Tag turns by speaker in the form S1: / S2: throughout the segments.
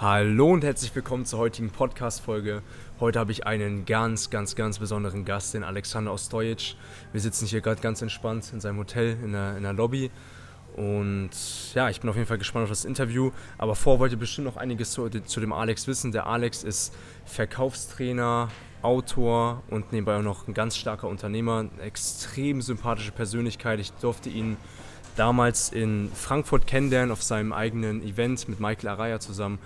S1: Hallo und herzlich willkommen zur heutigen Podcast-Folge. Heute habe ich einen ganz, ganz, ganz besonderen Gast, den Alexander Ostojic. Wir sitzen hier gerade ganz entspannt in seinem Hotel in der, in der Lobby. Und ja, ich bin auf jeden Fall gespannt auf das Interview. Aber vorher wollt ihr bestimmt noch einiges zu, zu dem Alex wissen. Der Alex ist Verkaufstrainer, Autor und nebenbei auch noch ein ganz starker Unternehmer. Eine extrem sympathische Persönlichkeit. Ich durfte ihn damals in Frankfurt kennenlernen auf seinem eigenen Event mit Michael Araya zusammen.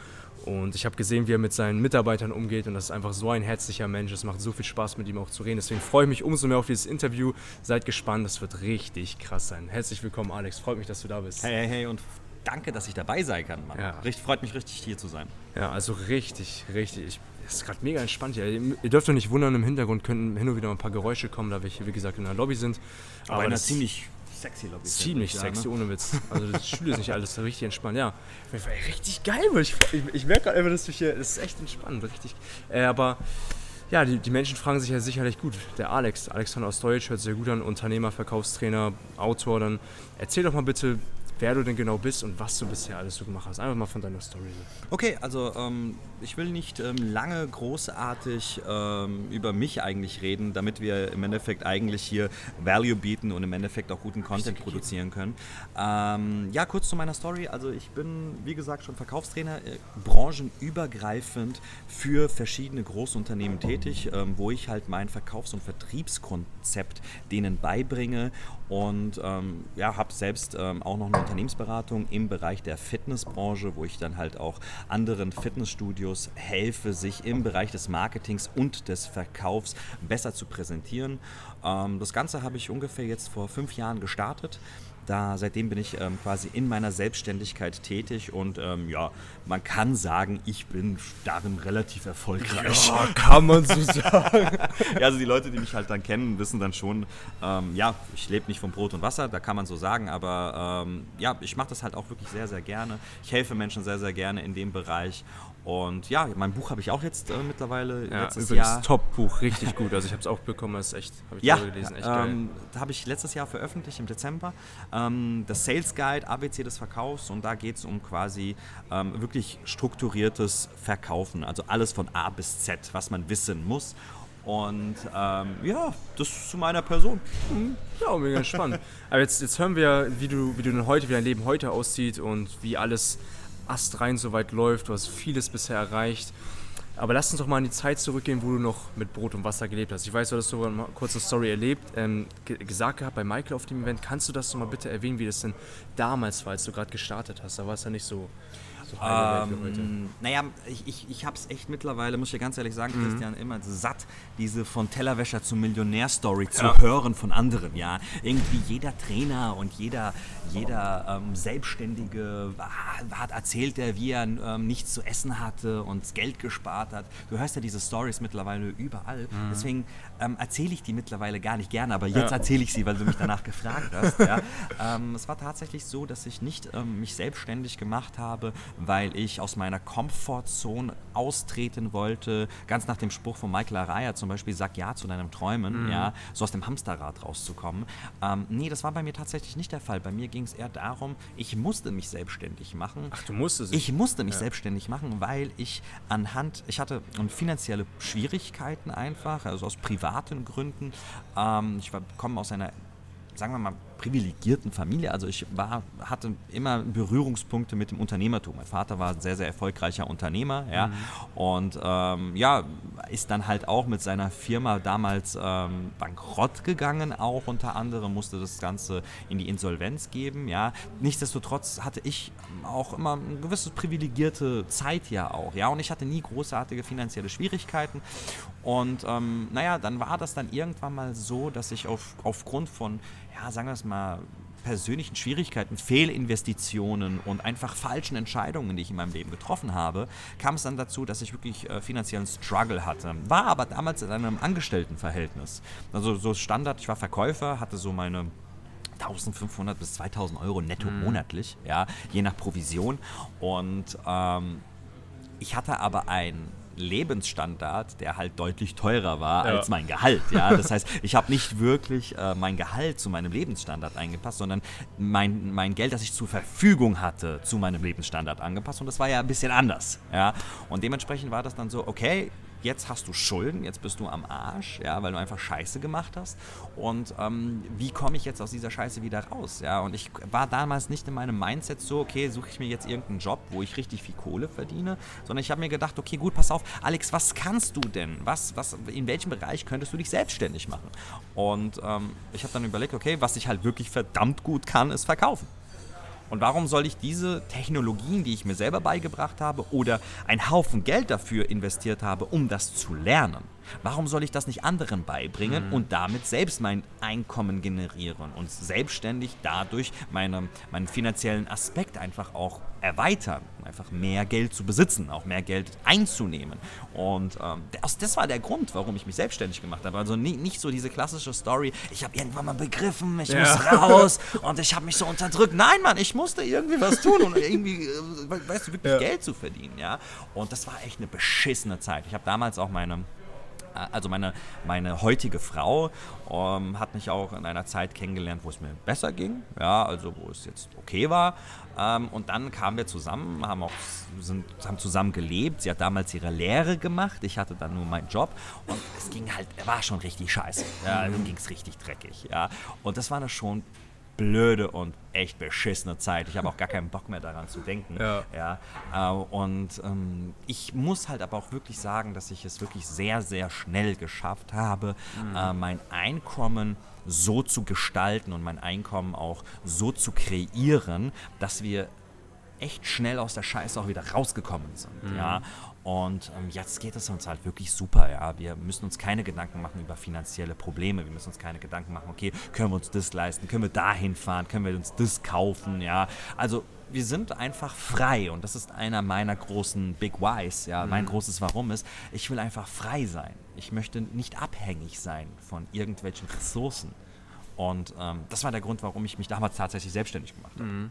S1: Und ich habe gesehen, wie er mit seinen Mitarbeitern umgeht und das ist einfach so ein herzlicher Mensch. Es macht so viel Spaß, mit ihm auch zu reden. Deswegen freue ich mich umso mehr auf dieses Interview. Seid gespannt, das wird richtig krass sein. Herzlich willkommen, Alex. Freut mich, dass du da bist.
S2: Hey, hey, hey und danke, dass ich dabei sein kann, Mann. Ja. Richt, freut mich richtig, hier zu sein.
S1: Ja, also richtig, richtig. Es ist gerade mega entspannt hier. Ihr dürft euch nicht wundern, im Hintergrund können hin und wieder ein paar Geräusche kommen, da wir hier, wie gesagt, in der Lobby sind.
S2: Aber, Aber eine ziemlich sexy
S1: Lobby. Ziemlich sexy, ne? ohne Witz. Also das Schule ist nicht alles richtig entspannt. Ja, richtig geil. Ich, ich, ich merke gerade einfach, dass du hier, das ist echt entspannt, richtig. Äh, aber ja, die, die, Menschen fragen sich ja sicherlich gut. Der Alex, Alexander aus Deutsch, hört sehr gut an, Unternehmer, Verkaufstrainer, Autor. Dann erzähl doch mal bitte, wer du denn genau bist und was du bisher alles so gemacht hast. Einfach mal von deiner Story.
S2: Okay, also ähm, ich will nicht ähm, lange großartig ähm, über mich eigentlich reden, damit wir im Endeffekt eigentlich hier Value bieten und im Endeffekt auch guten Content produzieren können. Ähm, ja, kurz zu meiner Story. Also ich bin, wie gesagt, schon Verkaufstrainer, äh, branchenübergreifend für verschiedene Großunternehmen tätig, ähm, wo ich halt mein Verkaufs- und Vertriebskonzept denen beibringe und ähm, ja, habe selbst auch noch eine Unternehmensberatung im Bereich der Fitnessbranche, wo ich dann halt auch anderen Fitnessstudios helfe, sich im Bereich des Marketings und des Verkaufs besser zu präsentieren. Ähm, das Ganze habe ich ungefähr jetzt vor fünf Jahren gestartet. Da, seitdem bin ich ähm, quasi in meiner Selbstständigkeit tätig und ähm, ja, man kann sagen, ich bin darin relativ erfolgreich.
S1: Ja, kann man so sagen.
S2: ja, also die Leute, die mich halt dann kennen, wissen dann schon, ähm, ja, ich lebe nicht von Brot und Wasser, da kann man so sagen, aber ähm, ja, ich mache das halt auch wirklich sehr, sehr gerne. Ich helfe Menschen sehr, sehr gerne in dem Bereich und ja, mein Buch habe ich auch jetzt äh, mittlerweile
S1: ja, letztes übrigens Jahr. Top-Buch, richtig gut. Also ich habe es auch bekommen, das ist echt,
S2: habe ich ja, gelesen, echt ähm, geil. habe ich letztes Jahr veröffentlicht im Dezember. Ähm, das Sales Guide, ABC des Verkaufs und da geht es um quasi ähm, wirklich strukturiertes Verkaufen. Also alles von A bis Z, was man wissen muss. Und ähm, ja, das zu meiner Person.
S1: Mhm. Ja, mega spannend. Aber jetzt, jetzt hören wir, wie du, wie du denn heute, wie dein Leben heute aussieht und wie alles astrein soweit läuft. Du hast vieles bisher erreicht. Aber lass uns doch mal in die Zeit zurückgehen, wo du noch mit Brot und Wasser gelebt hast. Ich weiß, du hast so eine kurze Story erlebt, ähm, gesagt gehabt bei Michael auf dem Event. Kannst du das doch mal bitte erwähnen, wie das denn damals war, als du gerade gestartet hast? Da war es ja nicht so
S2: so ähm, Naja, ich, ich, ich habe es echt mittlerweile, muss ich ganz ehrlich sagen, mhm. Christian, immer satt, diese von Tellerwäscher zum Millionär-Story zu ja. hören von anderen. Ja, irgendwie jeder Trainer und jeder, jeder ähm, Selbstständige hat erzählt, er, wie er ähm, nichts zu essen hatte und Geld gespart hat. Du hörst ja diese Stories mittlerweile überall. Mhm. Deswegen ähm, erzähle ich die mittlerweile gar nicht gerne, aber jetzt ja. erzähle ich sie, weil du mich danach gefragt hast. Ja. Ähm, es war tatsächlich so, dass ich nicht ähm, mich selbstständig gemacht habe, weil ich aus meiner Comfortzone austreten wollte. Ganz nach dem Spruch von Michael Araya zum Beispiel, sag ja zu deinem Träumen, mhm. ja, so aus dem Hamsterrad rauszukommen. Ähm, nee, das war bei mir tatsächlich nicht der Fall. Bei mir ging es eher darum, ich musste mich selbstständig machen.
S1: Ach, du musstest
S2: Ich musste mich ja. selbstständig machen, weil ich anhand, ich hatte finanzielle Schwierigkeiten einfach, also aus privaten Gründen. Ähm, ich komme aus einer sagen wir mal, privilegierten Familie. Also ich war, hatte immer Berührungspunkte mit dem Unternehmertum. Mein Vater war ein sehr, sehr erfolgreicher Unternehmer, ja. Mhm. Und ähm, ja, ist dann halt auch mit seiner Firma damals ähm, bankrott gegangen, auch unter anderem, musste das Ganze in die Insolvenz geben, ja. Nichtsdestotrotz hatte ich auch immer eine gewisse privilegierte Zeit ja auch, ja. Und ich hatte nie großartige finanzielle Schwierigkeiten. Und ähm, naja, dann war das dann irgendwann mal so, dass ich auf, aufgrund von ja, sagen wir es mal, persönlichen Schwierigkeiten, Fehlinvestitionen und einfach falschen Entscheidungen, die ich in meinem Leben getroffen habe, kam es dann dazu, dass ich wirklich äh, finanziellen Struggle hatte. War aber damals in einem Angestelltenverhältnis. Also so Standard, ich war Verkäufer, hatte so meine 1500 bis 2000 Euro netto mhm. monatlich, ja, je nach Provision. Und ähm, ich hatte aber ein Lebensstandard, der halt deutlich teurer war ja. als mein Gehalt. Ja? Das heißt, ich habe nicht wirklich äh, mein Gehalt zu meinem Lebensstandard eingepasst, sondern mein, mein Geld, das ich zur Verfügung hatte, zu meinem Lebensstandard angepasst. Und das war ja ein bisschen anders. Ja? Und dementsprechend war das dann so, okay, jetzt hast du Schulden, jetzt bist du am Arsch, ja, weil du einfach Scheiße gemacht hast. Und ähm, wie komme ich jetzt aus dieser Scheiße wieder raus? Ja, und ich war damals nicht in meinem Mindset so, okay, suche ich mir jetzt irgendeinen Job, wo ich richtig viel Kohle verdiene, sondern ich habe mir gedacht, okay, gut, pass auf, Alex, was kannst du denn? Was, was, in welchem Bereich könntest du dich selbstständig machen? Und ähm, ich habe dann überlegt, okay, was ich halt wirklich verdammt gut kann, ist verkaufen. Und warum soll ich diese Technologien, die ich mir selber beigebracht habe oder einen Haufen Geld dafür investiert habe, um das zu lernen, Warum soll ich das nicht anderen beibringen mhm. und damit selbst mein Einkommen generieren und selbstständig dadurch meine, meinen finanziellen Aspekt einfach auch erweitern, einfach mehr Geld zu besitzen, auch mehr Geld einzunehmen. Und ähm, das, das, war der Grund, warum ich mich selbstständig gemacht habe. Also nie, nicht so diese klassische Story, ich habe irgendwann mal begriffen, ich ja. muss raus und ich habe mich so unterdrückt. Nein, Mann, ich musste irgendwie was tun und irgendwie, äh, weißt du, wirklich ja. Geld zu verdienen. Ja? Und das war echt eine beschissene Zeit. Ich habe damals auch meine also meine, meine heutige Frau ähm, hat mich auch in einer Zeit kennengelernt, wo es mir besser ging, ja, also wo es jetzt okay war. Ähm, und dann kamen wir zusammen, haben auch sind, haben zusammen gelebt. Sie hat damals ihre Lehre gemacht, ich hatte dann nur meinen Job und es ging halt, war schon richtig scheiße. Ja, also ging es richtig dreckig. Ja. Und das war eine schon blöde und echt beschissene Zeit. Ich habe auch gar keinen Bock mehr daran zu denken. Ja. ja äh, und ähm, ich muss halt aber auch wirklich sagen, dass ich es wirklich sehr, sehr schnell geschafft habe, mhm. äh, mein Einkommen so zu gestalten und mein Einkommen auch so zu kreieren, dass wir echt schnell aus der Scheiße auch wieder rausgekommen sind. Mhm. Ja? Und ähm, jetzt geht es uns halt wirklich super. Ja? Wir müssen uns keine Gedanken machen über finanzielle Probleme. Wir müssen uns keine Gedanken machen, okay, können wir uns das leisten? Können wir dahin fahren? Können wir uns das kaufen? Ja? Also wir sind einfach frei und das ist einer meiner großen Big Whys. Ja? Mhm. Mein großes Warum ist, ich will einfach frei sein. Ich möchte nicht abhängig sein von irgendwelchen Ressourcen. Und ähm, das war der Grund, warum ich mich damals tatsächlich selbstständig gemacht habe. Mhm.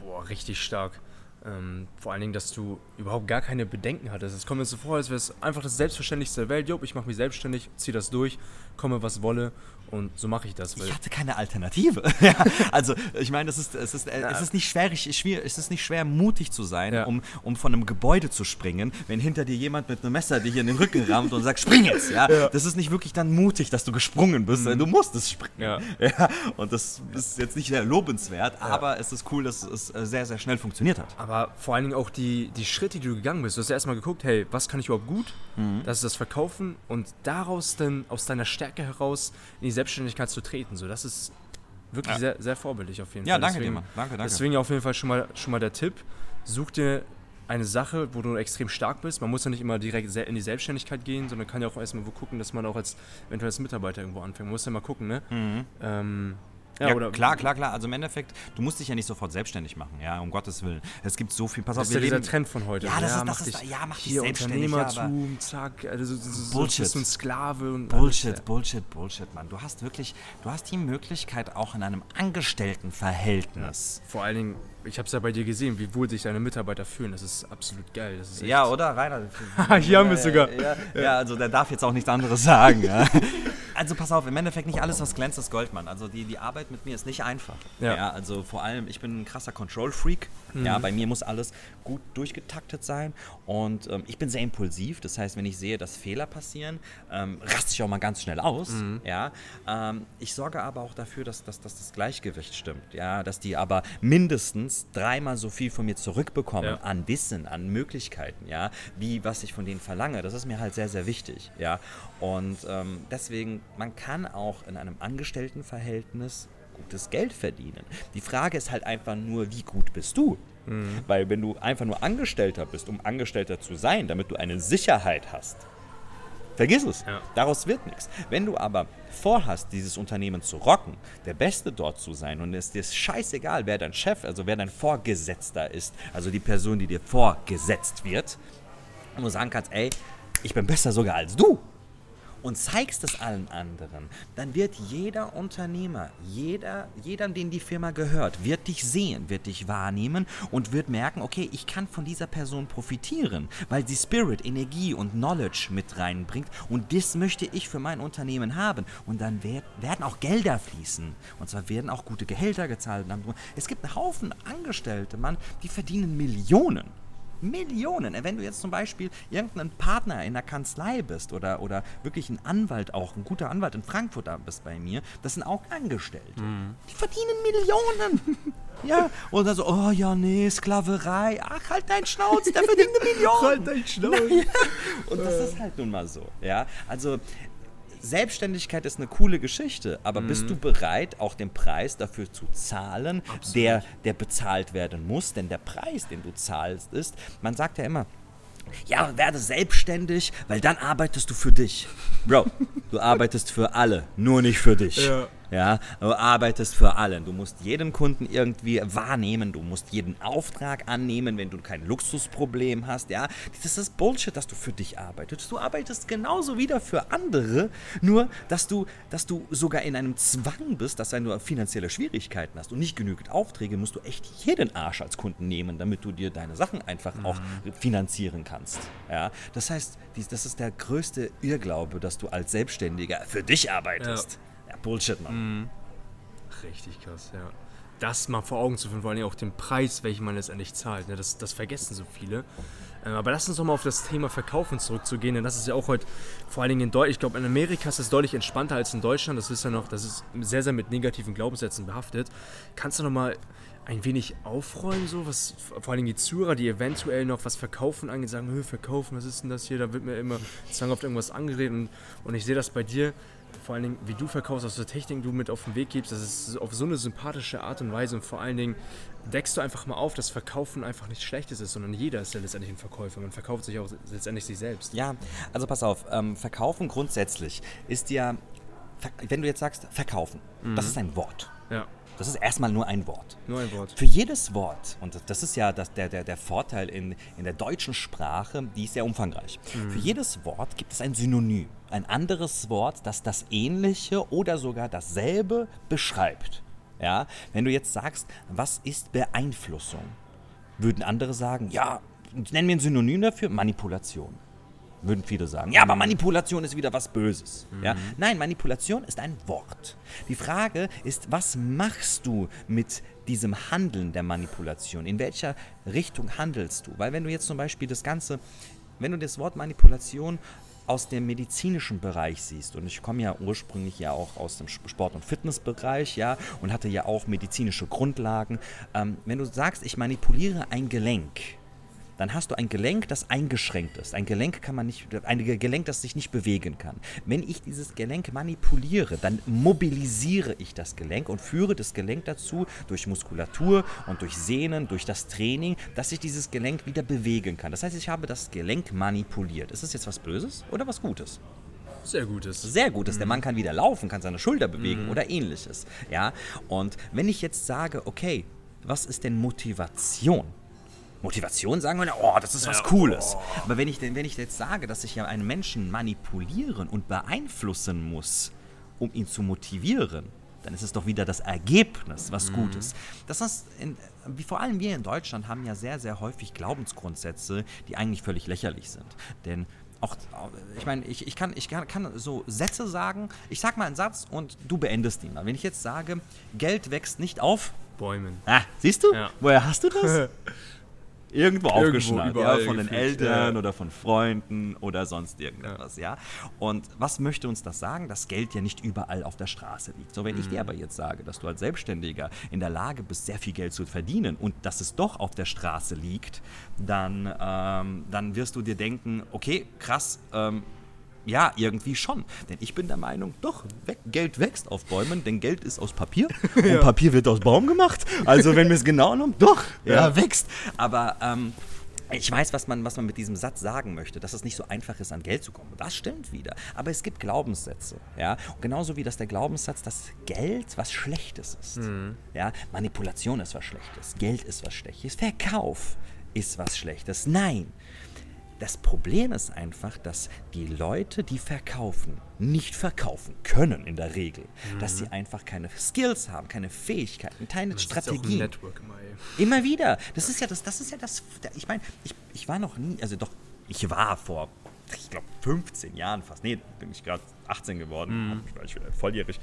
S1: Boah, richtig stark. Ähm, vor allen Dingen, dass du überhaupt gar keine Bedenken hattest. Es kommt mir so vor, als wäre es einfach das Selbstverständlichste der Welt. Jo, ich mache mich selbstständig, ziehe das durch, komme was wolle und so mache ich das.
S2: ich hatte keine Alternative. also ich meine, es ist, es, ist, äh, es ist nicht schwer, schwer, es ist nicht schwer, mutig zu sein, ja. um, um von einem Gebäude zu springen, wenn hinter dir jemand mit einem Messer dich in den Rücken rammt und sagt, spring jetzt. Ja? ja? Das ist nicht wirklich dann mutig, dass du gesprungen bist. Mhm. Du musstest springen. Ja. ja. Und das ist jetzt nicht sehr lobenswert, aber es ist cool, dass es äh, sehr, sehr schnell funktioniert hat.
S1: Aber vor allen Dingen auch die, die Schritte, die du gegangen bist. Du hast ja erstmal geguckt, hey, was kann ich überhaupt gut? Mhm. Das ist das Verkaufen und daraus dann aus deiner Stärke heraus in die Selbstständigkeit zu treten. So, das ist wirklich ja. sehr, sehr vorbildlich auf jeden
S2: ja,
S1: Fall.
S2: Ja, danke deswegen, dir, Danke, danke.
S1: Deswegen auf jeden Fall schon mal, schon mal der Tipp. Such dir eine Sache, wo du extrem stark bist. Man muss ja nicht immer direkt in die Selbstständigkeit gehen, sondern kann ja auch erstmal wo gucken, dass man auch als eventuell als Mitarbeiter irgendwo anfängt. Man muss ja mal gucken, ne? Mhm. Ähm,
S2: ja, ja klar, klar, klar. Also im Endeffekt, du musst dich ja nicht sofort selbstständig machen, ja, um Gottes Willen. Es gibt so viel.
S1: Pass auf, das ist ja dieser Trend von heute.
S2: Ja, das ja, ist, das ist, ja, mach dich selbstständig.
S1: Unternehmertum, ja, zack, also so,
S2: Bullshit.
S1: bist du ein Sklave und
S2: Bullshit, alles, Bullshit, Bullshit, Mann. Du hast wirklich, du hast die Möglichkeit auch in einem Angestelltenverhältnis.
S1: Ja, vor allen Dingen, ich habe es ja bei dir gesehen, wie wohl sich deine Mitarbeiter fühlen. Das ist absolut geil. Ist
S2: ja, oder? Rainer.
S1: Hier haben wir es sogar.
S2: Ja, also der darf jetzt auch nichts anderes sagen. Ja. Also pass auf, im Endeffekt nicht alles, was glänzt, ist Gold, Mann. Also die, die Arbeit mit mir ist nicht einfach. Ja. ja also vor allem, ich bin ein krasser Control-Freak. Mhm. Ja, bei mir muss alles gut durchgetaktet sein. Und ähm, ich bin sehr impulsiv. Das heißt, wenn ich sehe, dass Fehler passieren, ähm, raste ich auch mal ganz schnell aus. Mhm. Ja. Ähm, ich sorge aber auch dafür, dass, dass, dass, das Gleichgewicht stimmt. Ja, dass die aber mindestens dreimal so viel von mir zurückbekommen ja. an Wissen, an Möglichkeiten, ja, wie was ich von denen verlange. Das ist mir halt sehr, sehr wichtig. Ja. Und ähm, deswegen man kann auch in einem Angestelltenverhältnis gutes Geld verdienen. Die Frage ist halt einfach nur, wie gut bist du? Mhm. Weil wenn du einfach nur Angestellter bist, um Angestellter zu sein, damit du eine Sicherheit hast, vergiss es. Ja. Daraus wird nichts. Wenn du aber vorhast, dieses Unternehmen zu rocken, der Beste dort zu sein und es dir ist scheißegal, wer dein Chef, also wer dein Vorgesetzter ist, also die Person, die dir vorgesetzt wird, und du sagen kannst, ey, ich bin besser sogar als du und zeigst es allen anderen, dann wird jeder Unternehmer, jeder, jeder, den die Firma gehört, wird dich sehen, wird dich wahrnehmen und wird merken, okay, ich kann von dieser Person profitieren, weil sie Spirit, Energie und Knowledge mit reinbringt und das möchte ich für mein Unternehmen haben. Und dann werd, werden auch Gelder fließen. Und zwar werden auch gute Gehälter gezahlt. Es gibt einen Haufen Angestellte, Mann, die verdienen Millionen. Millionen. Wenn du jetzt zum Beispiel irgendein Partner in der Kanzlei bist oder, oder wirklich ein Anwalt auch, ein guter Anwalt in Frankfurt bist bei mir, das sind auch Angestellte. Mhm. Die verdienen Millionen. ja, und dann so, oh ja, nee, Sklaverei. Ach, halt dein Schnauz, der verdient eine Million. halt dein Schnauz. Ja. Und das ist halt nun mal so. Ja, also Selbstständigkeit ist eine coole Geschichte, aber mhm. bist du bereit, auch den Preis dafür zu zahlen, der, der bezahlt werden muss? Denn der Preis, den du zahlst, ist, man sagt ja immer, ja, werde selbstständig, weil dann arbeitest du für dich. Bro, du arbeitest für alle, nur nicht für dich. Ja. Ja, du arbeitest für alle. Du musst jeden Kunden irgendwie wahrnehmen. Du musst jeden Auftrag annehmen, wenn du kein Luxusproblem hast. Ja, das ist Bullshit, dass du für dich arbeitest. Du arbeitest genauso wieder für andere, nur dass du, dass du sogar in einem Zwang bist, dass du finanzielle Schwierigkeiten hast und nicht genügend Aufträge, musst du echt jeden Arsch als Kunden nehmen, damit du dir deine Sachen einfach mhm. auch finanzieren kannst. Ja, das heißt, das ist der größte Irrglaube, dass du als Selbstständiger für dich arbeitest. Ja. Bullshit, Mann.
S1: Mhm. Richtig krass, ja. Das mal vor Augen zu führen, vor allem auch den Preis, welchen man letztendlich zahlt. Ne? Das, das vergessen so viele. Ähm, aber lass uns doch mal auf das Thema Verkaufen zurückzugehen, denn das ist ja auch heute, vor allen Dingen in Deutschland, ich glaube, in Amerika ist es deutlich entspannter als in Deutschland. Das ist ja noch, das ist sehr, sehr mit negativen Glaubenssätzen behaftet. Kannst du noch mal ein wenig aufräumen, so was vor allem die Zuhörer, die eventuell noch was verkaufen angeht, sagen, verkaufen, was ist denn das hier? Da wird mir immer zwanghaft irgendwas angeredet und, und ich sehe das bei dir vor allen Dingen, wie du verkaufst, aus der Technik du mit auf den Weg gibst, das ist auf so eine sympathische Art und Weise und vor allen Dingen deckst du einfach mal auf, dass Verkaufen einfach nichts Schlechtes ist, sondern jeder ist ja letztendlich ein Verkäufer. Man verkauft sich auch letztendlich sich selbst.
S2: Ja, also pass auf, ähm, Verkaufen grundsätzlich ist ja, wenn du jetzt sagst, verkaufen, mhm. das ist ein Wort. Ja. Das ist erstmal nur ein Wort.
S1: Nur ein Wort.
S2: Für jedes Wort, und das ist ja das, der, der, der Vorteil in, in der deutschen Sprache, die ist sehr umfangreich. Mhm. Für jedes Wort gibt es ein Synonym, ein anderes Wort, das das Ähnliche oder sogar dasselbe beschreibt. Ja? Wenn du jetzt sagst, was ist Beeinflussung, würden andere sagen, ja, nenn mir ein Synonym dafür, Manipulation würden viele sagen. Ja, aber Manipulation ist wieder was Böses. Mhm. Ja? Nein, Manipulation ist ein Wort. Die Frage ist, was machst du mit diesem Handeln der Manipulation? In welcher Richtung handelst du? Weil wenn du jetzt zum Beispiel das Ganze, wenn du das Wort Manipulation aus dem medizinischen Bereich siehst, und ich komme ja ursprünglich ja auch aus dem Sport- und Fitnessbereich, ja, und hatte ja auch medizinische Grundlagen, ähm, wenn du sagst, ich manipuliere ein Gelenk, dann hast du ein Gelenk, das eingeschränkt ist. Ein Gelenk kann man nicht, ein Gelenk, das sich nicht bewegen kann. Wenn ich dieses Gelenk manipuliere, dann mobilisiere ich das Gelenk und führe das Gelenk dazu durch Muskulatur und durch Sehnen, durch das Training, dass ich dieses Gelenk wieder bewegen kann. Das heißt, ich habe das Gelenk manipuliert. Ist das jetzt was Böses oder was Gutes?
S1: Sehr Gutes.
S2: Sehr Gutes. Mhm. Der Mann kann wieder laufen, kann seine Schulter bewegen mhm. oder ähnliches. Ja? Und wenn ich jetzt sage, okay, was ist denn Motivation? Motivation sagen wir, oh, das ist was Cooles. Oh. Aber wenn ich, wenn ich jetzt sage, dass ich ja einen Menschen manipulieren und beeinflussen muss, um ihn zu motivieren, dann ist es doch wieder das Ergebnis, was mhm. Gutes. Das heißt, in, wie vor allem wir in Deutschland haben ja sehr, sehr häufig Glaubensgrundsätze, die eigentlich völlig lächerlich sind. Denn auch, ich meine, ich, ich, kann, ich kann, kann so Sätze sagen, ich sag mal einen Satz und du beendest ihn. Wenn ich jetzt sage, Geld wächst nicht auf
S1: Bäumen.
S2: Ah, siehst du? Ja. Woher hast du das? irgendwo, irgendwo ja, von den Eltern ja. oder von Freunden oder sonst irgendetwas, ja. ja. Und was möchte uns das sagen? Dass Geld ja nicht überall auf der Straße liegt. So, wenn mhm. ich dir mhm. aber jetzt sage, dass du als Selbstständiger in der Lage bist, sehr viel Geld zu verdienen und dass es doch auf der Straße liegt, dann, ähm, dann wirst du dir denken, okay, krass, ähm, ja, irgendwie schon. Denn ich bin der Meinung, doch, Geld wächst auf Bäumen, denn Geld ist aus Papier und Papier wird aus Baum gemacht. Also wenn wir es genau nehmen, doch, ja, ja wächst. Aber ähm, ich weiß, was man, was man mit diesem Satz sagen möchte, dass es nicht so einfach ist, an Geld zu kommen. Das stimmt wieder. Aber es gibt Glaubenssätze. Ja? Und genauso wie das der Glaubenssatz, dass Geld was Schlechtes ist. Mhm. Ja? Manipulation ist was Schlechtes. Geld ist was Schlechtes. Verkauf ist was Schlechtes. Nein. Das Problem ist einfach, dass die Leute, die verkaufen, nicht verkaufen können in der Regel. Mhm. Dass sie einfach keine Skills haben, keine Fähigkeiten, keine das Strategien. Ist auch immer, immer wieder. Das ist ja das, das ist ja das. Ich meine, ich, ich war noch nie, also doch, ich war vor, ich glaube, 15 Jahren fast. Nee, bin ich gerade 18 geworden, mhm. ich bin volljährig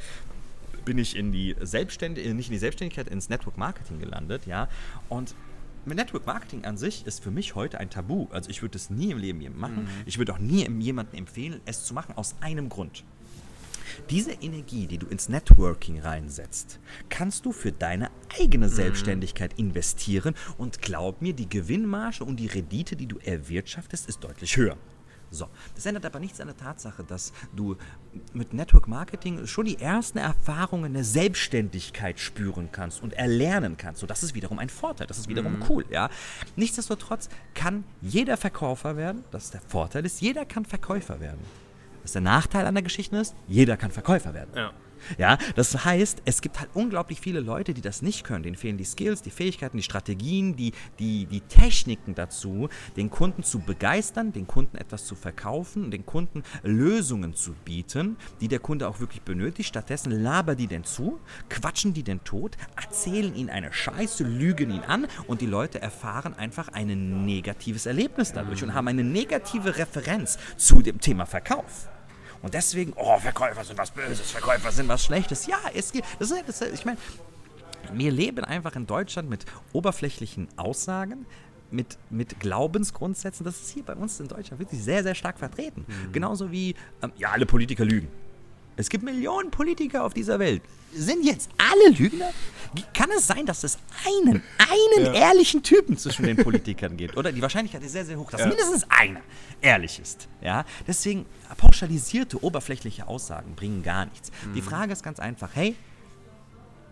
S2: bin ich in die Selbstständigkeit, nicht in die Selbstständigkeit, ins Network Marketing gelandet, ja. Und Network Marketing an sich ist für mich heute ein Tabu. Also ich würde es nie im Leben machen. Mhm. Ich würde auch nie jemandem empfehlen, es zu machen, aus einem Grund. Diese Energie, die du ins Networking reinsetzt, kannst du für deine eigene mhm. Selbstständigkeit investieren und glaub mir, die Gewinnmarge und die Rendite, die du erwirtschaftest, ist deutlich höher. So, das ändert aber nichts an der Tatsache, dass du mit Network Marketing schon die ersten Erfahrungen der Selbstständigkeit spüren kannst und erlernen kannst. So, das ist wiederum ein Vorteil, das ist wiederum mhm. cool, ja. Nichtsdestotrotz kann jeder Verkäufer werden, das ist der Vorteil ist, jeder kann Verkäufer werden. Was der Nachteil an der Geschichte ist, jeder kann Verkäufer werden. Ja. Ja, das heißt, es gibt halt unglaublich viele Leute, die das nicht können. Denen fehlen die Skills, die Fähigkeiten, die Strategien, die, die, die Techniken dazu, den Kunden zu begeistern, den Kunden etwas zu verkaufen, den Kunden Lösungen zu bieten, die der Kunde auch wirklich benötigt. Stattdessen labern die denn zu, quatschen die denn tot, erzählen ihnen eine Scheiße, lügen ihn an und die Leute erfahren einfach ein negatives Erlebnis dadurch und haben eine negative Referenz zu dem Thema Verkauf. Und deswegen, oh, Verkäufer sind was Böses, Verkäufer sind was Schlechtes. Ja, es geht, das ist, das ist, ich meine, wir leben einfach in Deutschland mit oberflächlichen Aussagen, mit, mit Glaubensgrundsätzen. Das ist hier bei uns in Deutschland wirklich sehr, sehr stark vertreten. Mhm. Genauso wie, ähm, ja, alle Politiker lügen. Es gibt Millionen Politiker auf dieser Welt. Sind jetzt alle Lügner? Kann es sein, dass es einen, einen ja. ehrlichen Typen zwischen den Politikern gibt? Oder die Wahrscheinlichkeit ist sehr, sehr hoch, dass ja. mindestens einer ehrlich ist. Ja? Deswegen, pauschalisierte, oberflächliche Aussagen bringen gar nichts. Mhm. Die Frage ist ganz einfach, hey,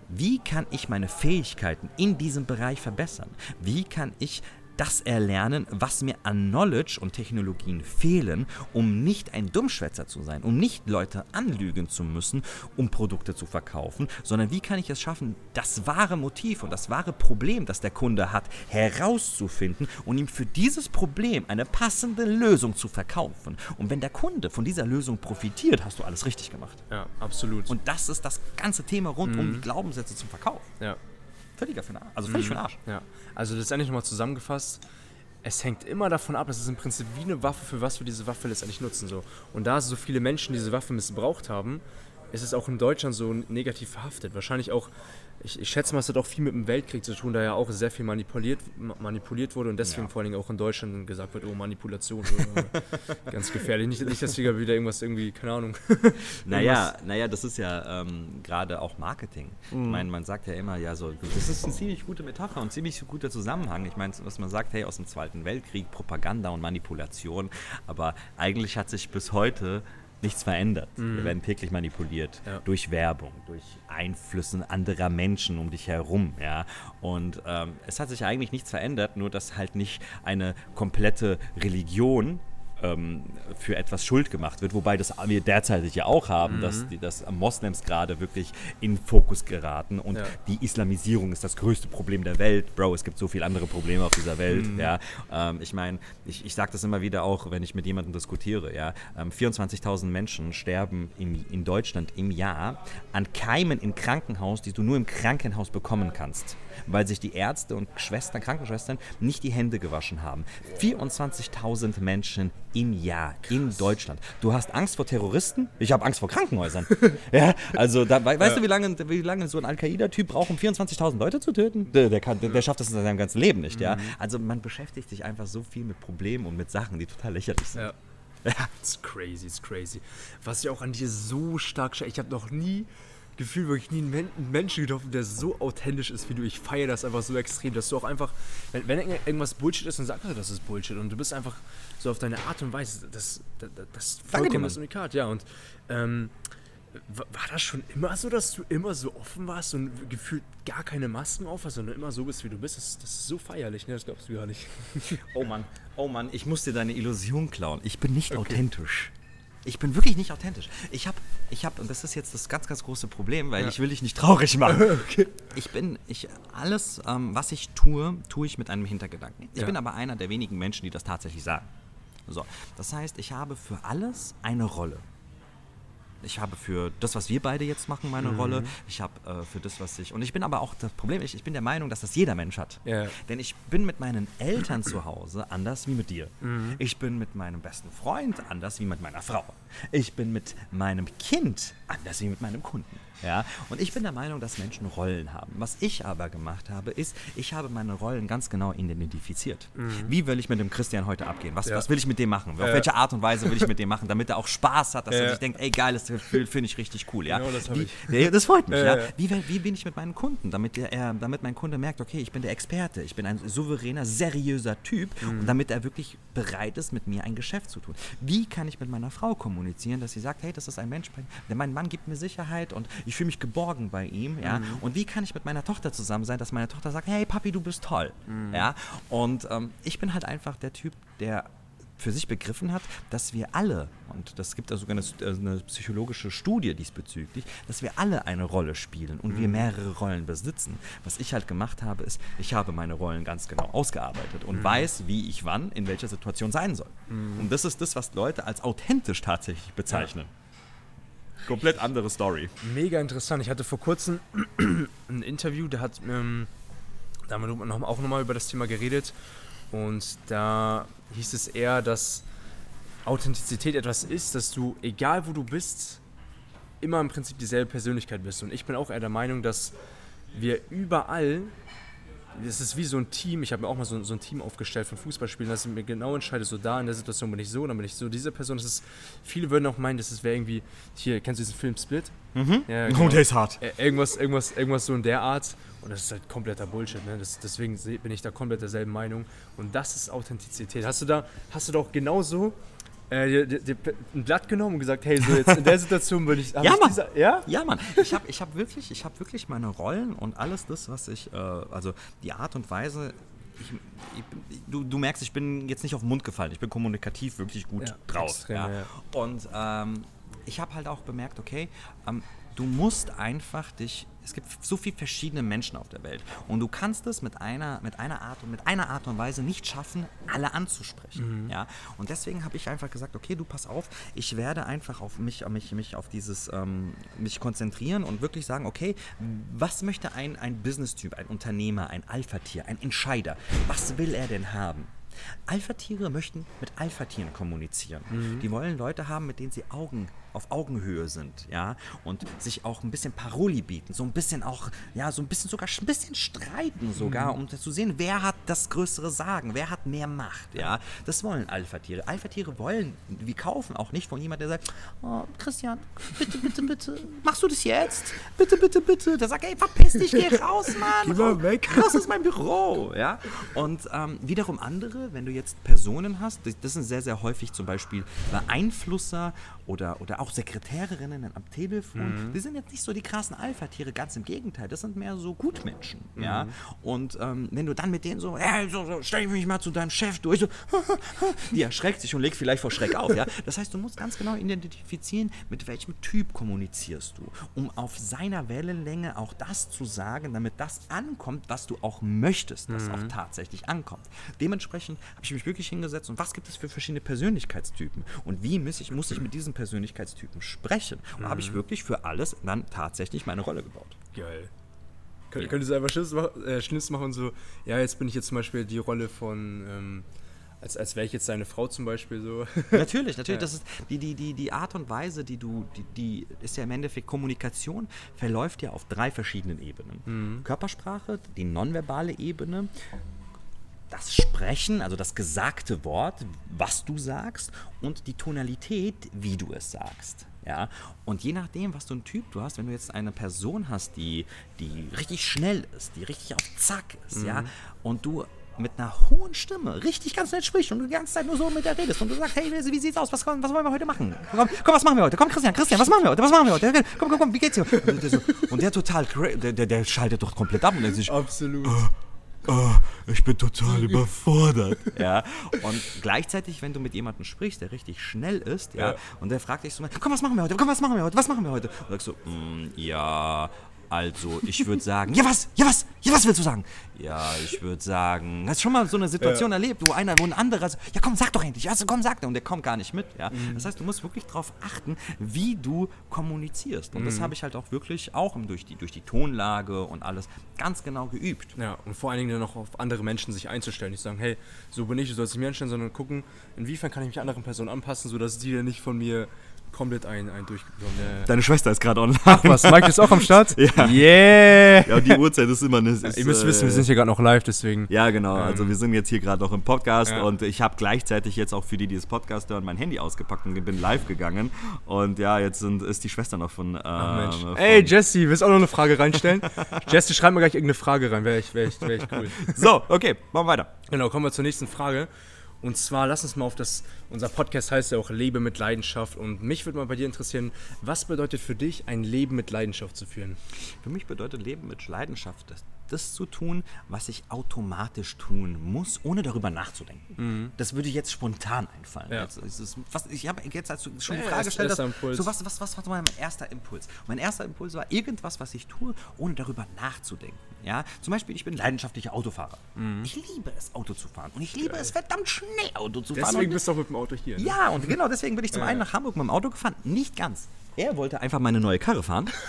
S2: wie kann ich meine Fähigkeiten in diesem Bereich verbessern? Wie kann ich das erlernen, was mir an Knowledge und Technologien fehlen, um nicht ein Dummschwätzer zu sein, um nicht Leute anlügen zu müssen, um Produkte zu verkaufen, sondern wie kann ich es schaffen, das wahre Motiv und das wahre Problem, das der Kunde hat, herauszufinden und ihm für dieses Problem eine passende Lösung zu verkaufen. Und wenn der Kunde von dieser Lösung profitiert, hast du alles richtig gemacht.
S1: Ja, absolut.
S2: Und das ist das ganze Thema rund mhm. um die Glaubenssätze zum Verkauf.
S1: Ja.
S2: Völliger für den Arsch. Also völlig mhm. für den Arsch.
S1: Ja. Also letztendlich nochmal zusammengefasst, es hängt immer davon ab, es ist im Prinzip wie eine Waffe, für was wir diese Waffe letztendlich nutzen. So. Und da so viele Menschen diese Waffe missbraucht haben, ist es auch in Deutschland so negativ verhaftet. Wahrscheinlich auch ich, ich, schätze mal, es hat auch viel mit dem Weltkrieg zu tun, da ja auch sehr viel manipuliert, manipuliert wurde und deswegen ja. vor allen Dingen auch in Deutschland gesagt wird, oh, Manipulation. ganz gefährlich. Nicht, nicht, dass wir wieder irgendwas irgendwie, keine Ahnung.
S2: naja, naja, das ist ja ähm, gerade auch Marketing. Mhm. Ich meine, man sagt ja immer, ja, so, das ist eine ziemlich gute Metapher und ziemlich guter Zusammenhang. Ich meine, was man sagt, hey, aus dem Zweiten Weltkrieg, Propaganda und Manipulation, aber eigentlich hat sich bis heute nichts verändert. Mhm. Wir werden täglich manipuliert ja. durch Werbung, durch Einflüsse anderer Menschen um dich herum. Ja? Und ähm, es hat sich eigentlich nichts verändert, nur dass halt nicht eine komplette Religion ähm, für etwas schuld gemacht wird, wobei das wir derzeit ja auch haben, mhm. dass, die, dass Moslems gerade wirklich in Fokus geraten und ja. die Islamisierung ist das größte Problem der Welt. Bro, es gibt so viele andere Probleme auf dieser Welt. Mhm. Ja, ähm, ich meine, ich, ich sage das immer wieder auch, wenn ich mit jemandem diskutiere. Ja, ähm, 24.000 Menschen sterben in, in Deutschland im Jahr an Keimen im Krankenhaus, die du nur im Krankenhaus bekommen kannst weil sich die Ärzte und Schwestern, Krankenschwestern nicht die Hände gewaschen haben. 24.000 Menschen im Jahr in Deutschland. Du hast Angst vor Terroristen? Ich habe Angst vor Krankenhäusern. ja, also da, weißt ja. du, wie lange, wie lange so ein Al-Qaida-Typ braucht, um 24.000 Leute zu töten? Der, der, kann, der, der, schafft das in seinem ganzen Leben nicht. Mhm. Ja? Also man beschäftigt sich einfach so viel mit Problemen und mit Sachen, die total lächerlich sind. Ja.
S1: Ja, it's crazy, it's crazy. Was ich auch an dir so stark ich habe noch nie Gefühl wirklich nie einen Menschen getroffen, der so authentisch ist wie du. Ich feiere das einfach so extrem, dass du auch einfach, wenn, wenn irgendwas Bullshit ist, dann sagst du, das ist Bullshit. Und du bist einfach so auf deine Art und Weise, das, das, das vollkommen das Unikat, ja. Und ähm, war das schon immer so, dass du immer so offen warst und gefühlt gar keine Masken auf hast, sondern immer so bist, wie du bist? Das, das ist so feierlich, ne? Das glaubst du gar nicht.
S2: oh Mann, oh Mann, ich muss dir deine Illusion klauen. Ich bin nicht okay. authentisch. Ich bin wirklich nicht authentisch. Ich habe, ich habe, und das ist jetzt das ganz, ganz große Problem, weil ja. ich will dich nicht traurig machen. okay. Ich bin, ich, alles, ähm, was ich tue, tue ich mit einem Hintergedanken. Ich ja. bin aber einer der wenigen Menschen, die das tatsächlich sagen. So, das heißt, ich habe für alles eine Rolle. Ich habe für das, was wir beide jetzt machen, meine Rolle. Ich habe äh, für das, was ich. Und ich bin aber auch das Problem, ich, ich bin der Meinung, dass das jeder Mensch hat.
S1: Ja.
S2: Denn ich bin mit meinen Eltern zu Hause anders wie mit dir. Ich bin mit meinem besten Freund anders wie mit meiner Frau. Ich bin mit meinem Kind anders wie mit meinem Kunden. Ja? Und ich bin der Meinung, dass Menschen Rollen haben. Was ich aber gemacht habe, ist, ich habe meine Rollen ganz genau identifiziert. Wie will ich mit dem Christian heute abgehen? Was,
S1: Ja.
S2: was will ich mit dem machen? Auf
S1: Ja.
S2: welche Art und Weise will ich mit dem machen, damit er auch Spaß hat, dass
S1: Ja.
S2: er sich denkt, ey geil, das Gefühl finde ich richtig cool. Ja?
S1: Genau das hab
S2: wie,
S1: ich.
S2: Ja, das freut mich.
S1: Ja,
S2: Ja. Wie, wie bin ich mit meinen Kunden, damit, er, damit mein Kunde merkt, okay, ich bin der Experte, ich bin ein souveräner, seriöser Typ
S1: Mhm.
S2: und damit er wirklich bereit ist, mit mir ein Geschäft zu tun. Wie kann ich mit meiner Frau kommunizieren, dass sie sagt, hey, das ist ein Mensch, der mein Mann gibt mir Sicherheit und ich fühle mich geborgen bei ihm, ja.
S1: Mhm.
S2: Und wie kann ich mit meiner Tochter zusammen sein, dass meine Tochter sagt, hey Papi, du bist toll,
S1: Mhm.
S2: ja. Und ähm, ich bin halt einfach der Typ, der für sich begriffen hat, dass wir alle, und das gibt da sogar eine, äh, eine psychologische Studie diesbezüglich, dass wir alle eine Rolle spielen und wir mehrere Rollen besitzen. Was ich halt gemacht habe, ist, ich habe meine Rollen ganz genau ausgearbeitet und weiß, wie ich wann in welcher Situation sein soll. Und das ist das, was Leute als authentisch tatsächlich bezeichnen. Komplett andere Story.
S1: Mega interessant. Ich hatte vor kurzem ein Interview, da hat ähm, da haben wir auch nochmal über das Thema geredet. Und da hieß es eher, dass Authentizität etwas ist, dass du, egal wo du bist, immer im Prinzip dieselbe Persönlichkeit bist. Und ich bin auch eher der Meinung, dass wir überall, es ist wie so ein Team, ich habe mir auch mal so, so ein Team aufgestellt von Fußballspielen, dass ich mir genau entscheide, so da in der Situation bin ich so, dann bin ich so diese Person. Das ist, viele würden auch meinen, das wäre irgendwie, hier, kennst du diesen Film Split? Ja, genau.
S2: Oh, der ist hart.
S1: Äh, irgendwas, irgendwas, irgendwas so in der Art. Und das ist halt kompletter Bullshit. Ne? Das, deswegen bin ich da komplett derselben Meinung. Und das ist Authentizität. Hast du da, hast du doch genauso äh, dir, dir, dir ein Blatt genommen und gesagt, hey, so jetzt in der Situation würde ich.
S2: Ja,
S1: ich
S2: Mann.
S1: dieser- ja?
S2: Ja, Mann. Ich habe ich hab wirklich, ich hab wirklich meine Rollen und alles das, was ich, äh, also die Art und Weise, ich, ich, du, du merkst, ich bin jetzt nicht auf den Mund gefallen. Ich bin kommunikativ wirklich gut
S1: Ja,
S2: drauf.
S1: extrem,
S2: ja.
S1: ja.
S2: Und ähm, ich habe halt auch bemerkt, okay, ähm, du musst einfach dich, es gibt so viele verschiedene Menschen auf der Welt und du kannst es mit einer, mit einer Art und mit einer Art und Weise nicht schaffen, alle anzusprechen. Ja? Und deswegen habe ich einfach gesagt, okay, du pass auf, ich werde einfach auf mich, mich, mich auf dieses, ähm, mich konzentrieren und wirklich sagen, okay, was möchte ein, ein Business-Typ, ein Unternehmer, ein Alpha-Tier, ein Entscheider, was will er denn haben? Alpha-Tiere möchten mit Alpha-Tieren kommunizieren. Die wollen Leute haben, mit denen sie Augen auf Augenhöhe sind, ja, und sich auch ein bisschen Paroli bieten, so ein bisschen auch, ja, so ein bisschen sogar ein bisschen streiten sogar, um zu sehen, wer hat das größere Sagen, wer hat mehr Macht, ja. Das wollen Alpha-Tiere. Alpha-Tiere wollen, wir kaufen auch nicht von jemandem, der sagt, oh, Christian, bitte, bitte, bitte, machst du das jetzt? Bitte, bitte, bitte. Der sagt, ey, verpiss dich, geh raus, Mann.
S1: Geh mal weg.
S2: Das ist mein Büro, ja. Und ähm, wiederum andere, wenn du jetzt Personen hast, das- das sind sehr, sehr häufig zum Beispiel Beeinflusser oder, oder auch Sekretärinnen am Telefon, die sind jetzt nicht so die krassen Alpha-Tiere, ganz im Gegenteil, das sind mehr so Gutmenschen, ja. Und ähm, wenn du dann mit denen so, hey, so, so stell mich mal zu deinem Chef durch, so, die erschreckt sich und legt vielleicht vor Schreck auf, ja. Das heißt, du musst ganz genau identifizieren, mit welchem Typ kommunizierst du, um auf seiner Wellenlänge auch das zu sagen, damit das ankommt, was du auch möchtest, dass auch tatsächlich ankommt. Dementsprechend habe ich mich wirklich hingesetzt und was gibt es für verschiedene Persönlichkeitstypen und wie muss ich, muss ich mit diesen Persönlichkeitstypen sprechen? Und da habe ich wirklich für alles dann tatsächlich meine Rolle gebaut.
S1: Geil. Kön Könntest du einfach Schnips, mach, äh, Schnips machen und so, ja, jetzt bin ich jetzt zum Beispiel die Rolle von, ähm, als, als wäre ich jetzt deine Frau zum Beispiel so.
S2: Natürlich, natürlich.
S1: Ja.
S2: Das ist die, die, die, die Art und Weise, die du, die, die ist ja im Endeffekt Kommunikation, verläuft ja auf drei verschiedenen Ebenen. Körpersprache, die nonverbale Ebene, das Sprechen, also das gesagte Wort, was du sagst, und die Tonalität, wie du es sagst. Ja, und je nachdem, was du ein Typ du hast, wenn du jetzt eine Person hast, die, die richtig schnell ist, die richtig auf Zack ist, ja, und du mit einer hohen Stimme richtig ganz nett sprichst und du die ganze Zeit nur so mit der redest und du sagst, hey, wie sieht's aus? Was, was wollen wir heute machen? Komm, komm, was machen wir heute? Komm, Christian, Christian, was machen wir heute? Was machen wir heute? Komm, komm, komm, wie geht's dir? Und der, so, und der total, der, der, der schaltet doch komplett ab und denkt sich,
S1: Absolut.
S2: oh, ich bin total überfordert. Ja, und gleichzeitig, wenn du mit jemandem sprichst, der richtig schnell ist, ja,
S1: Ja.
S2: und der fragt dich so, komm, was machen wir heute? Komm, was machen wir heute? Was machen wir heute? Und sagst du, "Mm, ja, Also, ich würde sagen, ja was, ja was, ja was willst du sagen? Ja, ich würde sagen, hast du schon mal so eine Situation erlebt, wo einer, wo ein anderer, so, ja komm, sag doch endlich, also komm, sag doch, und der kommt gar nicht mit, ja. Das heißt, du musst wirklich darauf achten, wie du kommunizierst. Und das habe ich halt auch wirklich auch durch die, durch die Tonlage und alles ganz genau geübt.
S1: Ja, und vor allen Dingen dann auch auf andere Menschen sich einzustellen. Nicht sagen, hey, so bin ich, du sollst dich mir einstellen, sondern gucken, inwiefern kann ich mich anderen Personen anpassen, sodass die dann nicht von mir komplett ein, ein durchgekommen. Ja.
S2: Deine Schwester ist gerade online.
S1: Ach was, Mike ist auch am Start?
S2: Ja.
S1: Yeah!
S2: Ja, und die Uhrzeit ist immer eine. Ist,
S1: Ihr müsst wissen, wir
S2: äh,
S1: sind hier gerade noch live, deswegen.
S2: Ja, genau. Also wir sind jetzt hier gerade noch im Podcast
S1: Ja.
S2: und ich habe gleichzeitig jetzt auch für die, die das Podcast hören, mein Handy ausgepackt und bin live gegangen. Und ja, jetzt sind, ist die Schwester noch von. Äh,
S1: Mensch.
S2: von
S1: Ey, Jesse, willst du auch noch eine Frage reinstellen? Jesse, schreib mir gleich irgendeine Frage rein, wäre echt, wär echt, wär echt cool.
S2: so, okay, machen wir weiter.
S1: Genau, kommen wir zur nächsten Frage. Und zwar, lass uns mal auf das, unser Podcast heißt ja auch Lebe mit Leidenschaft. Und mich würde mal bei dir interessieren, was bedeutet für dich, ein Leben mit Leidenschaft zu führen?
S2: Für mich bedeutet Leben mit Leidenschaft, das, das zu tun, was ich automatisch tun muss, ohne darüber nachzudenken. Das würde jetzt spontan einfallen.
S1: Ja.
S2: Jetzt, ist was, ich habe jetzt, als du schon die
S1: Ja,
S2: Frage gestellt hast, so was, was, was war mein erster Impuls? Mein erster Impuls war irgendwas, was ich tue, ohne darüber nachzudenken. Ja? Zum Beispiel, ich bin leidenschaftlicher Autofahrer. Ich liebe es, Auto zu fahren. Und ich liebe es, verdammt schnell Auto zu fahren.
S1: Deswegen bist du auch mit dem Auto hier. ne?
S2: ja, und genau deswegen bin ich zum einen nach Hamburg mit dem Auto gefahren. Nicht ganz. Er wollte einfach meine neue Karre fahren.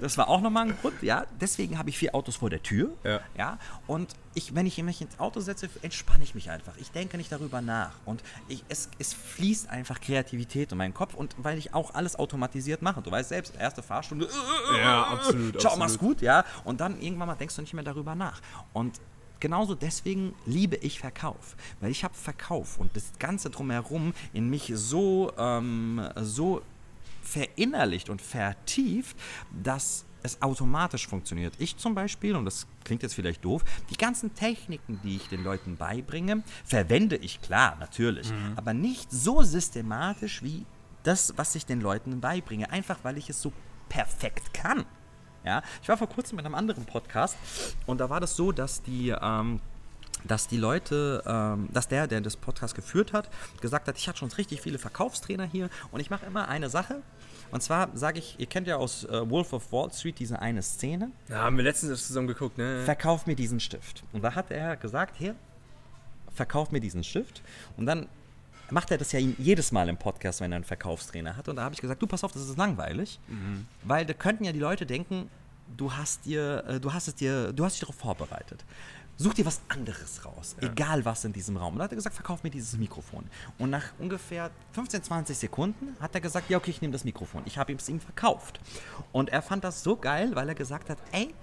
S2: Das war auch nochmal ein Grund, ja. Deswegen habe ich vier Autos vor der Tür.
S1: Ja.
S2: ja. Und ich, wenn ich mich ins Auto setze, entspanne ich mich einfach. Ich denke nicht darüber nach. Und ich, es, es fließt einfach Kreativität in meinen Kopf. Und weil ich auch alles automatisiert mache. Du weißt selbst, erste Fahrstunde.
S1: Ja, absolut.
S2: Ciao,
S1: absolut.
S2: mach's gut, ja. Und dann irgendwann mal denkst du nicht mehr darüber nach. Und genauso deswegen liebe ich Verkauf. Weil ich habe Verkauf und das Ganze drumherum in mich so, ähm, so verinnerlicht und vertieft, dass es automatisch funktioniert. Ich zum Beispiel, und das klingt jetzt vielleicht doof, die ganzen Techniken, die ich den Leuten beibringe, verwende ich klar, natürlich, aber nicht so systematisch wie das, was ich den Leuten beibringe. Einfach weil ich es so perfekt kann. Ja, ich war vor kurzem in einem anderen Podcast und da war das so, dass die, ähm, dass die Leute, ähm, dass der, der das Podcast geführt hat, gesagt hat, ich hatte schon richtig viele Verkaufstrainer hier und ich mache immer eine Sache. Und zwar sage ich, ihr kennt ja aus äh, Wolf of Wall Street diese eine Szene,
S1: Ja, haben wir letztens zusammen geguckt, ne?
S2: verkauf mir diesen Stift. Und da hat er gesagt, hier, verkauf mir diesen Stift. Und dann macht er das ja jedes Mal im Podcast, wenn er einen Verkaufstrainer hat. Und da habe ich gesagt, du pass auf, das ist langweilig, weil da könnten ja die Leute denken, du hast dir, äh, du hast es dir, du hast dich darauf vorbereitet. Such dir was anderes raus, egal was in diesem Raum. Und da hat er gesagt, verkauf mir dieses Mikrofon. Und nach ungefähr 15, 20 Sekunden hat er gesagt, ja okay, ich nehme das Mikrofon. Ich habe es ihm verkauft. Und er fand das so geil, weil er gesagt hat, ey,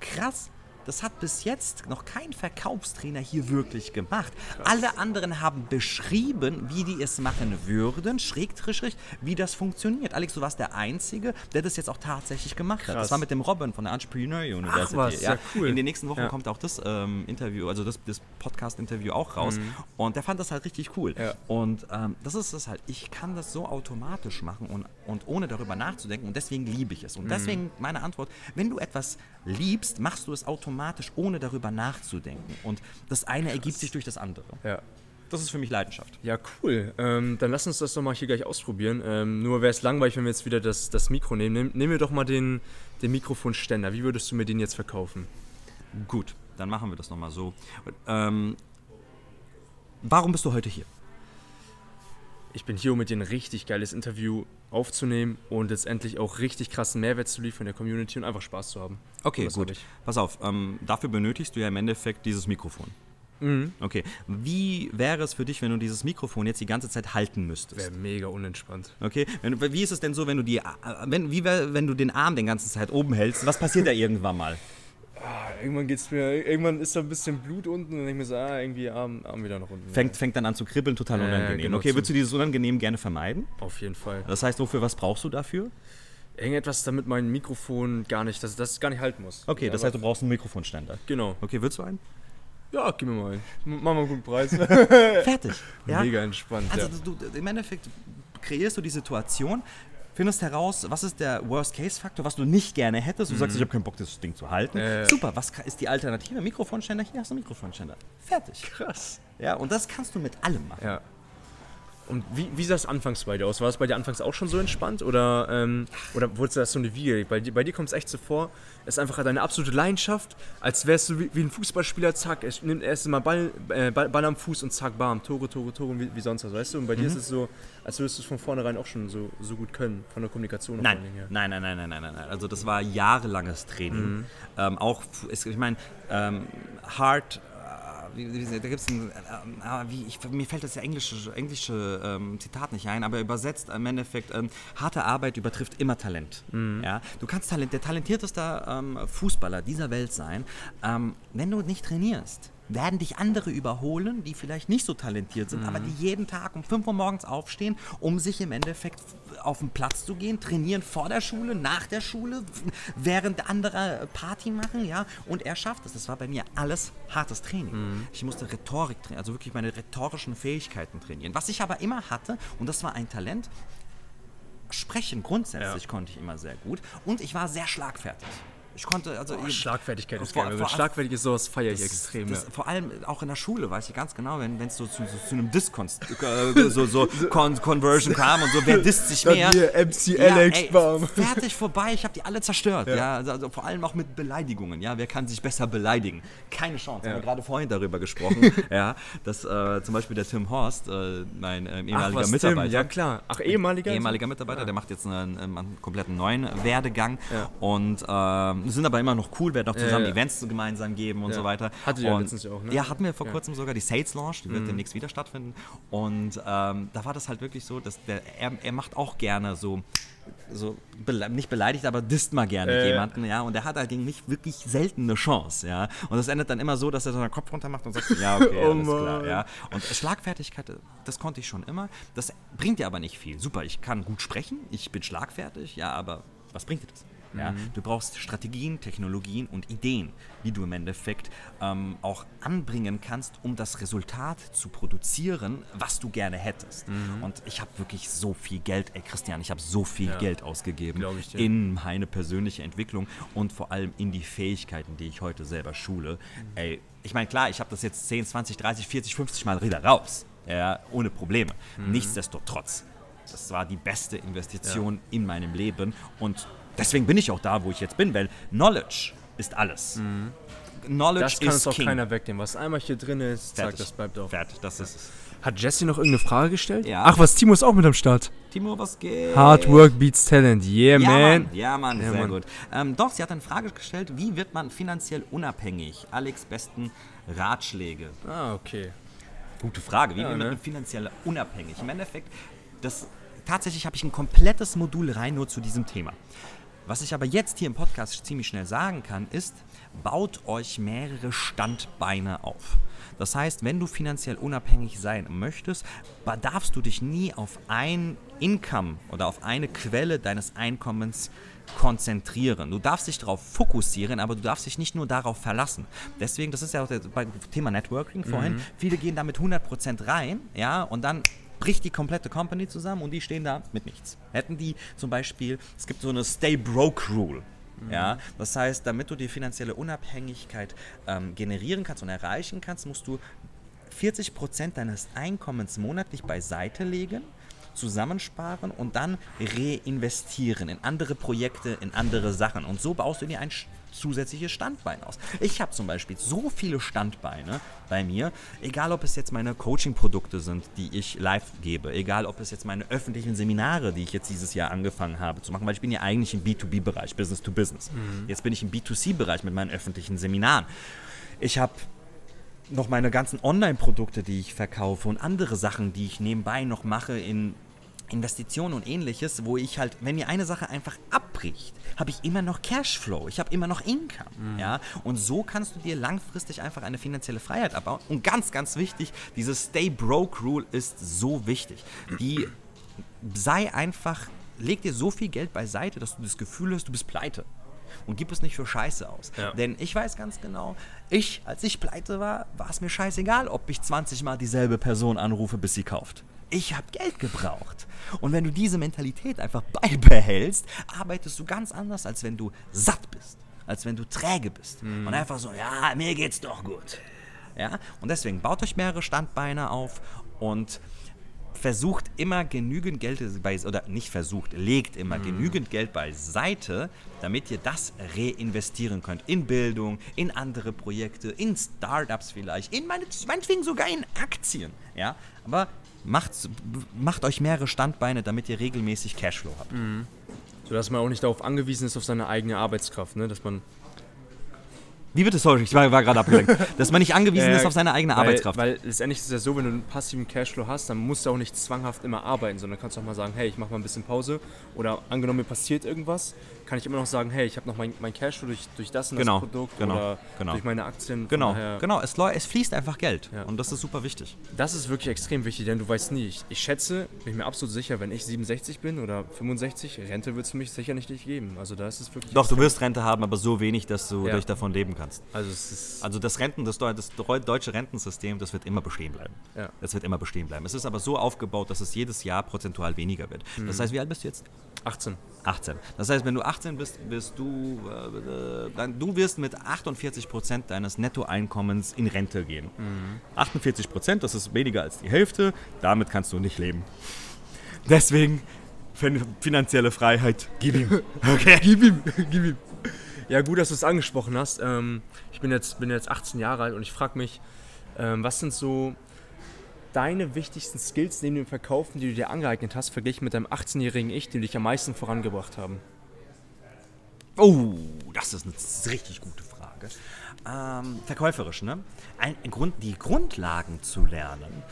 S2: krass, das hat bis jetzt noch kein Verkaufstrainer hier wirklich gemacht. Alle anderen haben beschrieben, wie die es machen würden, schrägstrich, wie das funktioniert. Alex, du warst der Einzige, der das jetzt auch tatsächlich gemacht hat. Das
S1: Krass.
S2: war mit dem Robin von der Entrepreneur University.
S1: was, ja cool.
S2: In den nächsten Wochen
S1: Ja.
S2: kommt auch das ähm, Interview, also das, das Podcast-Interview auch raus. Und der fand das halt richtig cool.
S1: Mhm. Ja.
S2: Und ähm, das ist es halt. Ich kann das so automatisch machen und, und ohne darüber nachzudenken. Und deswegen liebe ich
S1: Mhm.
S2: es. Und deswegen meine Antwort, wenn du etwas liebst, machst du es automatisch, ohne darüber nachzudenken. Und das eine ergibt sich durch das andere.
S1: Ja.
S2: Das ist für mich Leidenschaft.
S1: Ja, cool. Ähm, dann lass uns das doch mal hier gleich ausprobieren. Ähm, nur wäre es langweilig, wenn wir jetzt wieder das, das Mikro nehmen. Nehm, nehmen wir doch mal den, den Mikrofonständer. Wie würdest du mir den jetzt verkaufen?
S2: Gut, dann machen wir das nochmal so. Ähm, warum bist du heute hier?
S1: Ich bin hier, um mit dir ein richtig geiles Interview aufzunehmen und letztendlich auch richtig krassen Mehrwert zu liefern der Community und einfach Spaß zu haben.
S2: Okay, gut.
S1: hab.
S2: Pass auf, ähm, dafür benötigst du ja im Endeffekt dieses Mikrofon. Okay, wie wäre es für dich, wenn du dieses Mikrofon jetzt die ganze Zeit halten müsstest?
S1: Wäre mega unentspannt.
S2: Okay, wenn, wie ist es denn so, wenn du die, äh, wenn, wie wär, wenn du den Arm den ganzen Zeit oben hältst? Was passiert da irgendwann mal?
S1: Ah, irgendwann geht's mir, irgendwann ist da ein bisschen Blut unten und ich mir so, ah, irgendwie Arm, Arm wieder nach unten.
S2: Fängt, fängt dann an zu kribbeln, total
S1: Äh,
S2: unangenehm.
S1: genau,
S2: okay, würdest du dieses Unangenehm gerne vermeiden?
S1: Auf jeden Fall.
S2: Das heißt, wofür was brauchst du dafür?
S1: Irgendetwas, damit mein Mikrofon gar nicht, dass das gar nicht halten muss.
S2: Okay,
S1: Ja,
S2: das heißt, du brauchst einen Mikrofonständer.
S1: Genau.
S2: Okay, willst du einen?
S1: Ja, gib mir mal einen. M- Mach mal einen guten Preis.
S2: Fertig. Ja?
S1: Mega entspannt.
S2: Also
S1: ja.
S2: du, im Endeffekt kreierst du die Situation, findest heraus, was ist der Worst-Case-Faktor, was du nicht gerne hättest. Du sagst, ich habe keinen Bock, das Ding zu halten.
S1: Äh.
S2: Super, was ist die Alternative? Mikrofonständer, hier hast du einen Mikrofonständer. Fertig.
S1: Krass.
S2: Ja, und das kannst du mit allem machen.
S1: Ja. Und wie, wie sah es anfangs bei dir aus? War es bei dir anfangs auch schon so entspannt oder, ähm, oder wurde das so eine Wiege? Bei, dir- bei dir kommt es echt so vor, es ist einfach deine absolute Leidenschaft, als wärst du wie, wie ein Fußballspieler, zack, es nimmt erst mal Ball, äh, Ball, Ball am Fuß und zack, bam, Tore, Tore, Tore, wie, wie sonst was, weißt du? Und bei dir ist es so, als würdest du es von vornherein auch schon so, so gut können, von der Kommunikation
S2: Nein, nein, nein, nein, nein, nein, nein. Also das war jahrelanges Training. Ähm, auch, ich meine, ähm, Hard, wie, wie, da gibt es ein, ähm, ah, wie, ich, mir fällt das ja englische, englische ähm, Zitat nicht ein, aber übersetzt im Endeffekt, ähm, harte Arbeit übertrifft immer Talent. Ja? Du kannst Talent, der talentierteste ähm, Fußballer dieser Welt sein, ähm, wenn du nicht trainierst. Werden dich andere überholen, die vielleicht nicht so talentiert sind, aber die jeden Tag um 5 Uhr morgens aufstehen, um sich im Endeffekt auf den Platz zu gehen, trainieren vor der Schule, nach der Schule, während andere Party machen, ja. Und er schafft es. Das war bei mir alles hartes Training. Ich musste Rhetorik trainieren, also wirklich meine rhetorischen Fähigkeiten trainieren. Was ich aber immer hatte, und das war ein Talent, sprechen grundsätzlich
S1: Ja.
S2: konnte ich immer sehr gut. Und ich war sehr schlagfertig. Ich konnte, also
S1: Oh,
S2: ich-
S1: Schlagfertigkeit ist geil.
S2: vor-
S1: Schlagfertig ist sowas feiere ich extrem.
S2: Das,
S1: ja.
S2: Vor allem auch in der Schule weiß ich ganz genau, wenn es so zu, so zu einem Diss-Con äh, so, so Con Conversion kam und so, wer disst sich mehr?
S1: hier MC Alex,
S2: ey, fertig vorbei, ich habe die alle zerstört. Ja. also, also vor allem auch mit Beleidigungen. Ja, wer kann sich besser beleidigen? Keine Chance. Haben wir gerade vorhin darüber gesprochen. ja, dass äh, zum Beispiel der Tim Horst, äh, mein äh, ehemaliger
S1: was, Tim?
S2: Mitarbeiter,
S1: Ja klar. Ach, ehemaliger?
S2: ehemaliger Mitarbeiter, der macht jetzt einen, ähm, einen kompletten neuen Werdegang
S1: Ja.
S2: und ähm, sind aber immer noch cool, werden auch zusammen
S1: ja.
S2: Events gemeinsam geben und
S1: Ja.
S2: so weiter.
S1: Hattet ihr ja letztens ja auch, ne?
S2: Ja, hatten wir vor
S1: Ja. Mhm.
S2: kurzem sogar die Sales Launch, die wird demnächst wieder stattfinden. Und ähm, da war das halt wirklich so, dass der, er, er macht auch gerne so so bele nicht beleidigt, aber disst mal gerne
S1: Äh.
S2: jemanden, ja, und er hat halt gegen mich wirklich selten eine Chance, ja, und das endet dann immer so, dass er so seinen Kopf runter macht und sagt, ja, okay,
S1: Oh
S2: alles klar,
S1: Mann.
S2: ja, und Schlagfertigkeit, das konnte ich schon immer, das bringt dir aber nicht viel, super, ich kann gut sprechen, ich bin schlagfertig, ja, aber was bringt dir das? Ja, du brauchst Strategien, Technologien und Ideen, die du im Endeffekt ähm, auch anbringen kannst, um das Resultat zu produzieren, was du gerne hättest. Und ich habe wirklich so viel Geld, ey Christian, ich habe so viel
S1: Ja.
S2: Geld ausgegeben in meine persönliche Entwicklung und vor allem in die Fähigkeiten, die ich heute selber schule. Ey, ich meine, klar, ich habe das jetzt 10, 20, 30, 40, 50 Mal wieder raus. Ja, ohne Probleme. Nichtsdestotrotz. Das war die beste Investition in meinem Leben und deswegen bin ich auch da, wo ich jetzt bin, weil Knowledge ist alles. Knowledge
S1: Das kann
S2: ist
S1: uns auch
S2: King.
S1: keiner wegnehmen. Was einmal hier drin ist, zack,
S2: Fertig.
S1: das bleibt auch.
S2: Fertig, das ist es.
S1: Hat Jesse noch irgendeine Frage gestellt?
S2: Ja.
S1: Ach was, Timo ist auch mit am Start.
S2: Timo, was geht?
S1: Hard work beats talent. Yeah,
S2: Ja,
S1: man.
S2: Mann, ja, Mann,
S1: Ja,
S2: sehr
S1: Mann.
S2: gut. Ähm, doch, sie hat eine Frage gestellt, wie wird man finanziell unabhängig? Alex, besten Ratschläge.
S1: Ah, okay.
S2: Gute Frage, wie
S1: Ja,
S2: wird man
S1: ne?
S2: finanziell unabhängig? Im Endeffekt, das, tatsächlich habe ich ein komplettes Modul rein nur zu diesem Thema. Was ich aber jetzt hier im Podcast ziemlich schnell sagen kann, ist, baut euch mehrere Standbeine auf. Das heißt, wenn du finanziell unabhängig sein möchtest, darfst du dich nie auf ein Income oder auf eine Quelle deines Einkommens konzentrieren. Du darfst dich darauf fokussieren, aber du darfst dich nicht nur darauf verlassen. Deswegen, das ist ja auch das beim Thema Networking vorhin, viele gehen da mit 100% rein, ja, und dann bricht die komplette Company zusammen und die stehen da mit nichts. Hätten die zum Beispiel, es gibt so eine Stay Broke Rule. Ja, das heißt, damit du die finanzielle Unabhängigkeit ähm, generieren kannst und erreichen kannst, musst du 40% deines Einkommens monatlich beiseite legen, zusammensparen und dann reinvestieren in andere Projekte, in andere Sachen. Und so baust du dir ein zusätzliches Standbein aus. Ich habe zum Beispiel so viele Standbeine bei mir, egal ob es jetzt meine Coaching-Produkte sind, die ich live gebe, egal ob es jetzt meine öffentlichen Seminare, die ich jetzt dieses Jahr angefangen habe zu machen, weil ich bin ja eigentlich im B2B-Bereich, Business to Business. Jetzt bin ich im B2C-Bereich mit meinen öffentlichen Seminaren. Ich habe noch meine ganzen Online-Produkte, die ich verkaufe und andere Sachen, die ich nebenbei noch mache in Investitionen und ähnliches, wo ich halt, wenn mir eine Sache einfach abbricht, habe ich immer noch Cashflow, ich habe immer noch Income, ja, und so kannst du dir langfristig einfach eine finanzielle Freiheit abbauen und ganz, ganz wichtig, diese Stay Broke Rule ist so wichtig, die sei einfach, leg dir so viel Geld beiseite, dass du das Gefühl hast, du bist pleite. Und gib es nicht für Scheiße aus.
S1: Ja.
S2: Denn ich weiß ganz genau, ich, als ich pleite war, war es mir scheißegal, ob ich 20 Mal dieselbe Person anrufe, bis sie kauft. Ich habe Geld gebraucht. Und wenn du diese Mentalität einfach beibehältst, arbeitest du ganz anders, als wenn du satt bist, als wenn du träge bist. Und einfach so, ja, mir geht's doch gut. Ja? Und deswegen baut euch mehrere Standbeine auf und versucht immer genügend Geld bei, oder nicht versucht, legt immer genügend Geld beiseite, damit ihr das reinvestieren könnt. In Bildung, in andere Projekte, in Startups vielleicht, in meine, meinetwegen sogar in Aktien. Ja? Aber macht, macht euch mehrere Standbeine, damit ihr regelmäßig Cashflow habt.
S1: Sodass man auch nicht darauf angewiesen ist, auf seine eigene Arbeitskraft, ne? Dass man
S2: Wie bitte, sorry, ich war, war gerade abgelenkt. Dass man nicht angewiesen
S1: Ja,
S2: ist auf seine eigene
S1: weil,
S2: Arbeitskraft.
S1: Weil letztendlich ist es ja so, wenn du einen passiven Cashflow hast, dann musst du auch nicht zwanghaft immer arbeiten, sondern kannst auch mal sagen, hey, ich mache mal ein bisschen Pause. Oder angenommen, mir passiert irgendwas, kann ich immer noch sagen, hey, ich habe noch mein, mein Cashflow durch, durch das und
S2: Genau,
S1: das Produkt
S2: genau,
S1: oder
S2: genau.
S1: durch meine Aktien.
S2: Genau, genau. Es, es fließt einfach Geld.
S1: Ja.
S2: Und das ist super wichtig.
S1: Das ist wirklich extrem wichtig, denn du weißt nie. Ich, ich schätze, bin ich mir absolut sicher, wenn ich 67 bin oder 65, Rente wird es für mich sicher nicht geben. Also da ist es wirklich.
S2: Doch, du wirst Rente haben, aber so wenig, dass du
S1: Ja.
S2: durch davon leben kannst.
S1: Also.
S2: Also das Renten, das, das Deu- deutsche Rentensystem, das wird immer bestehen bleiben.
S1: Ja.
S2: Das wird immer bestehen bleiben. Es ist aber so aufgebaut, dass es jedes Jahr prozentual weniger wird.
S1: Mhm.
S2: Das heißt, wie alt bist du jetzt?
S1: 18.
S2: 18. Das heißt, wenn du 18 bist, bist du, äh, dann, du wirst mit 48 Prozent deines Nettoeinkommens in Rente gehen. 48 Prozent, das ist weniger als die Hälfte. Damit kannst du nicht leben. Deswegen fin- finanzielle Freiheit, gib ihm. Okay.
S1: Gib ihm, gib ihm. Ja, gut, dass du es angesprochen hast. Ähm, ich bin jetzt, bin jetzt 18 Jahre alt und ich frage mich, ähm, was sind so deine wichtigsten Skills neben dem Verkaufen, die du dir angeeignet hast, verglichen mit deinem 18-jährigen Ich, die dich am meisten vorangebracht haben?
S2: Oh, das ist eine richtig gute Frage. Ähm, verkäuferisch, ne? Ein, ein Grund, die Grundlagen zu lernen,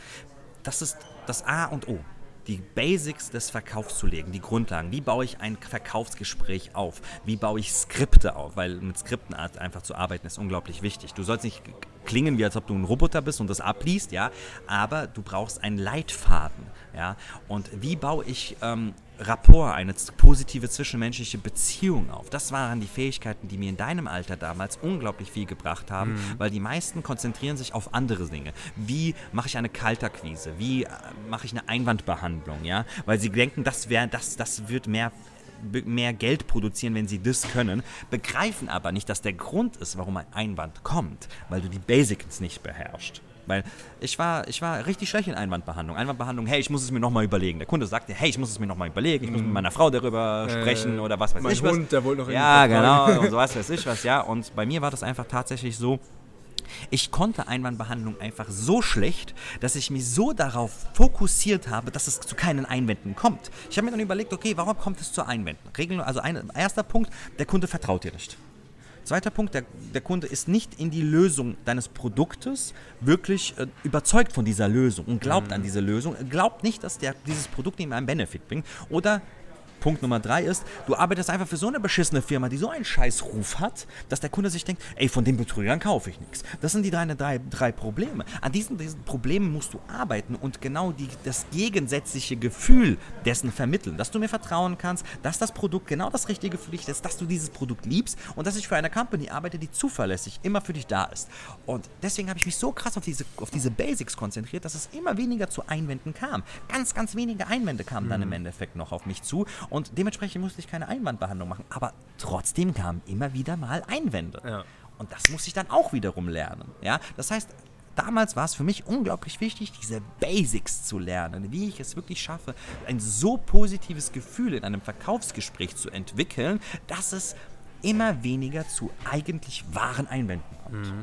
S2: das ist das A und O. Die Basics des Verkaufs zu legen, die Grundlagen. Wie baue ich ein Verkaufsgespräch auf? Wie baue ich Skripte auf? Weil mit Skripten einfach zu arbeiten ist unglaublich wichtig. Du sollst nicht klingen, wie als ob du ein Roboter bist und das abliest, ja, aber du brauchst einen Leitfaden, ja. Und wie baue ich ähm, Rapport, eine positive zwischenmenschliche Beziehung auf? Das waren die Fähigkeiten, die mir in deinem Alter damals unglaublich viel gebracht haben, weil die meisten konzentrieren sich auf andere Dinge. Wie mache ich eine Kaltakquise? Wie äh, mache ich eine Einwandbehandlung, ja? Weil sie denken, das wäre, das, das wird mehr mehr Geld produzieren, wenn sie das können, begreifen aber nicht, dass der Grund ist, warum ein Einwand kommt, weil du die Basics nicht beherrschst. Weil ich war, ich war richtig schlecht in Einwandbehandlung. Einwandbehandlung, hey, ich muss es mir nochmal überlegen. Der Kunde sagte, hey, ich muss es mir nochmal überlegen, ich muss mit meiner Frau darüber sprechen oder was weiß
S1: mein
S2: ich was.
S1: Hund, der wollte noch
S2: Ja,
S1: was
S2: genau, und so was weiß ich was, ja. Und bei mir war das einfach tatsächlich so, ich konnte Einwandbehandlung einfach so schlecht, dass ich mich so darauf fokussiert habe, dass es zu keinen Einwänden kommt. Ich habe mir dann überlegt, okay, warum kommt es zu Einwänden? Regeln, also ein, erster Punkt, der Kunde vertraut dir nicht. Zweiter Punkt, der, der Kunde ist nicht in die Lösung deines Produktes wirklich äh, überzeugt von dieser Lösung und glaubt an diese Lösung, glaubt nicht, dass der, dieses Produkt ihm einen Benefit bringt. Oder Punkt Nummer drei ist, du arbeitest einfach für so eine beschissene Firma, die so einen scheiß Ruf hat, dass der Kunde sich denkt, ey, von den Betrügern kaufe ich nichts. Das sind die drei, drei, drei Probleme. An diesen, diesen Problemen musst du arbeiten und genau die, das gegensätzliche Gefühl dessen vermitteln, dass du mir vertrauen kannst, dass das Produkt genau das Richtige für dich ist, dass du dieses Produkt liebst und dass ich für eine Company arbeite, die zuverlässig immer für dich da ist. Und deswegen habe ich mich so krass auf diese, auf diese Basics konzentriert, dass es immer weniger zu Einwänden kam. Ganz, ganz wenige Einwände kamen dann im Endeffekt noch auf mich zu und dementsprechend musste ich keine Einwandbehandlung machen. Aber trotzdem kamen immer wieder mal Einwände.
S1: Ja.
S2: Und das muss ich dann auch wiederum lernen. Ja? Das heißt, damals war es für mich unglaublich wichtig, diese Basics zu lernen, wie ich es wirklich schaffe, ein so positives Gefühl in einem Verkaufsgespräch zu entwickeln, dass es immer weniger zu eigentlich wahren Einwänden kommt.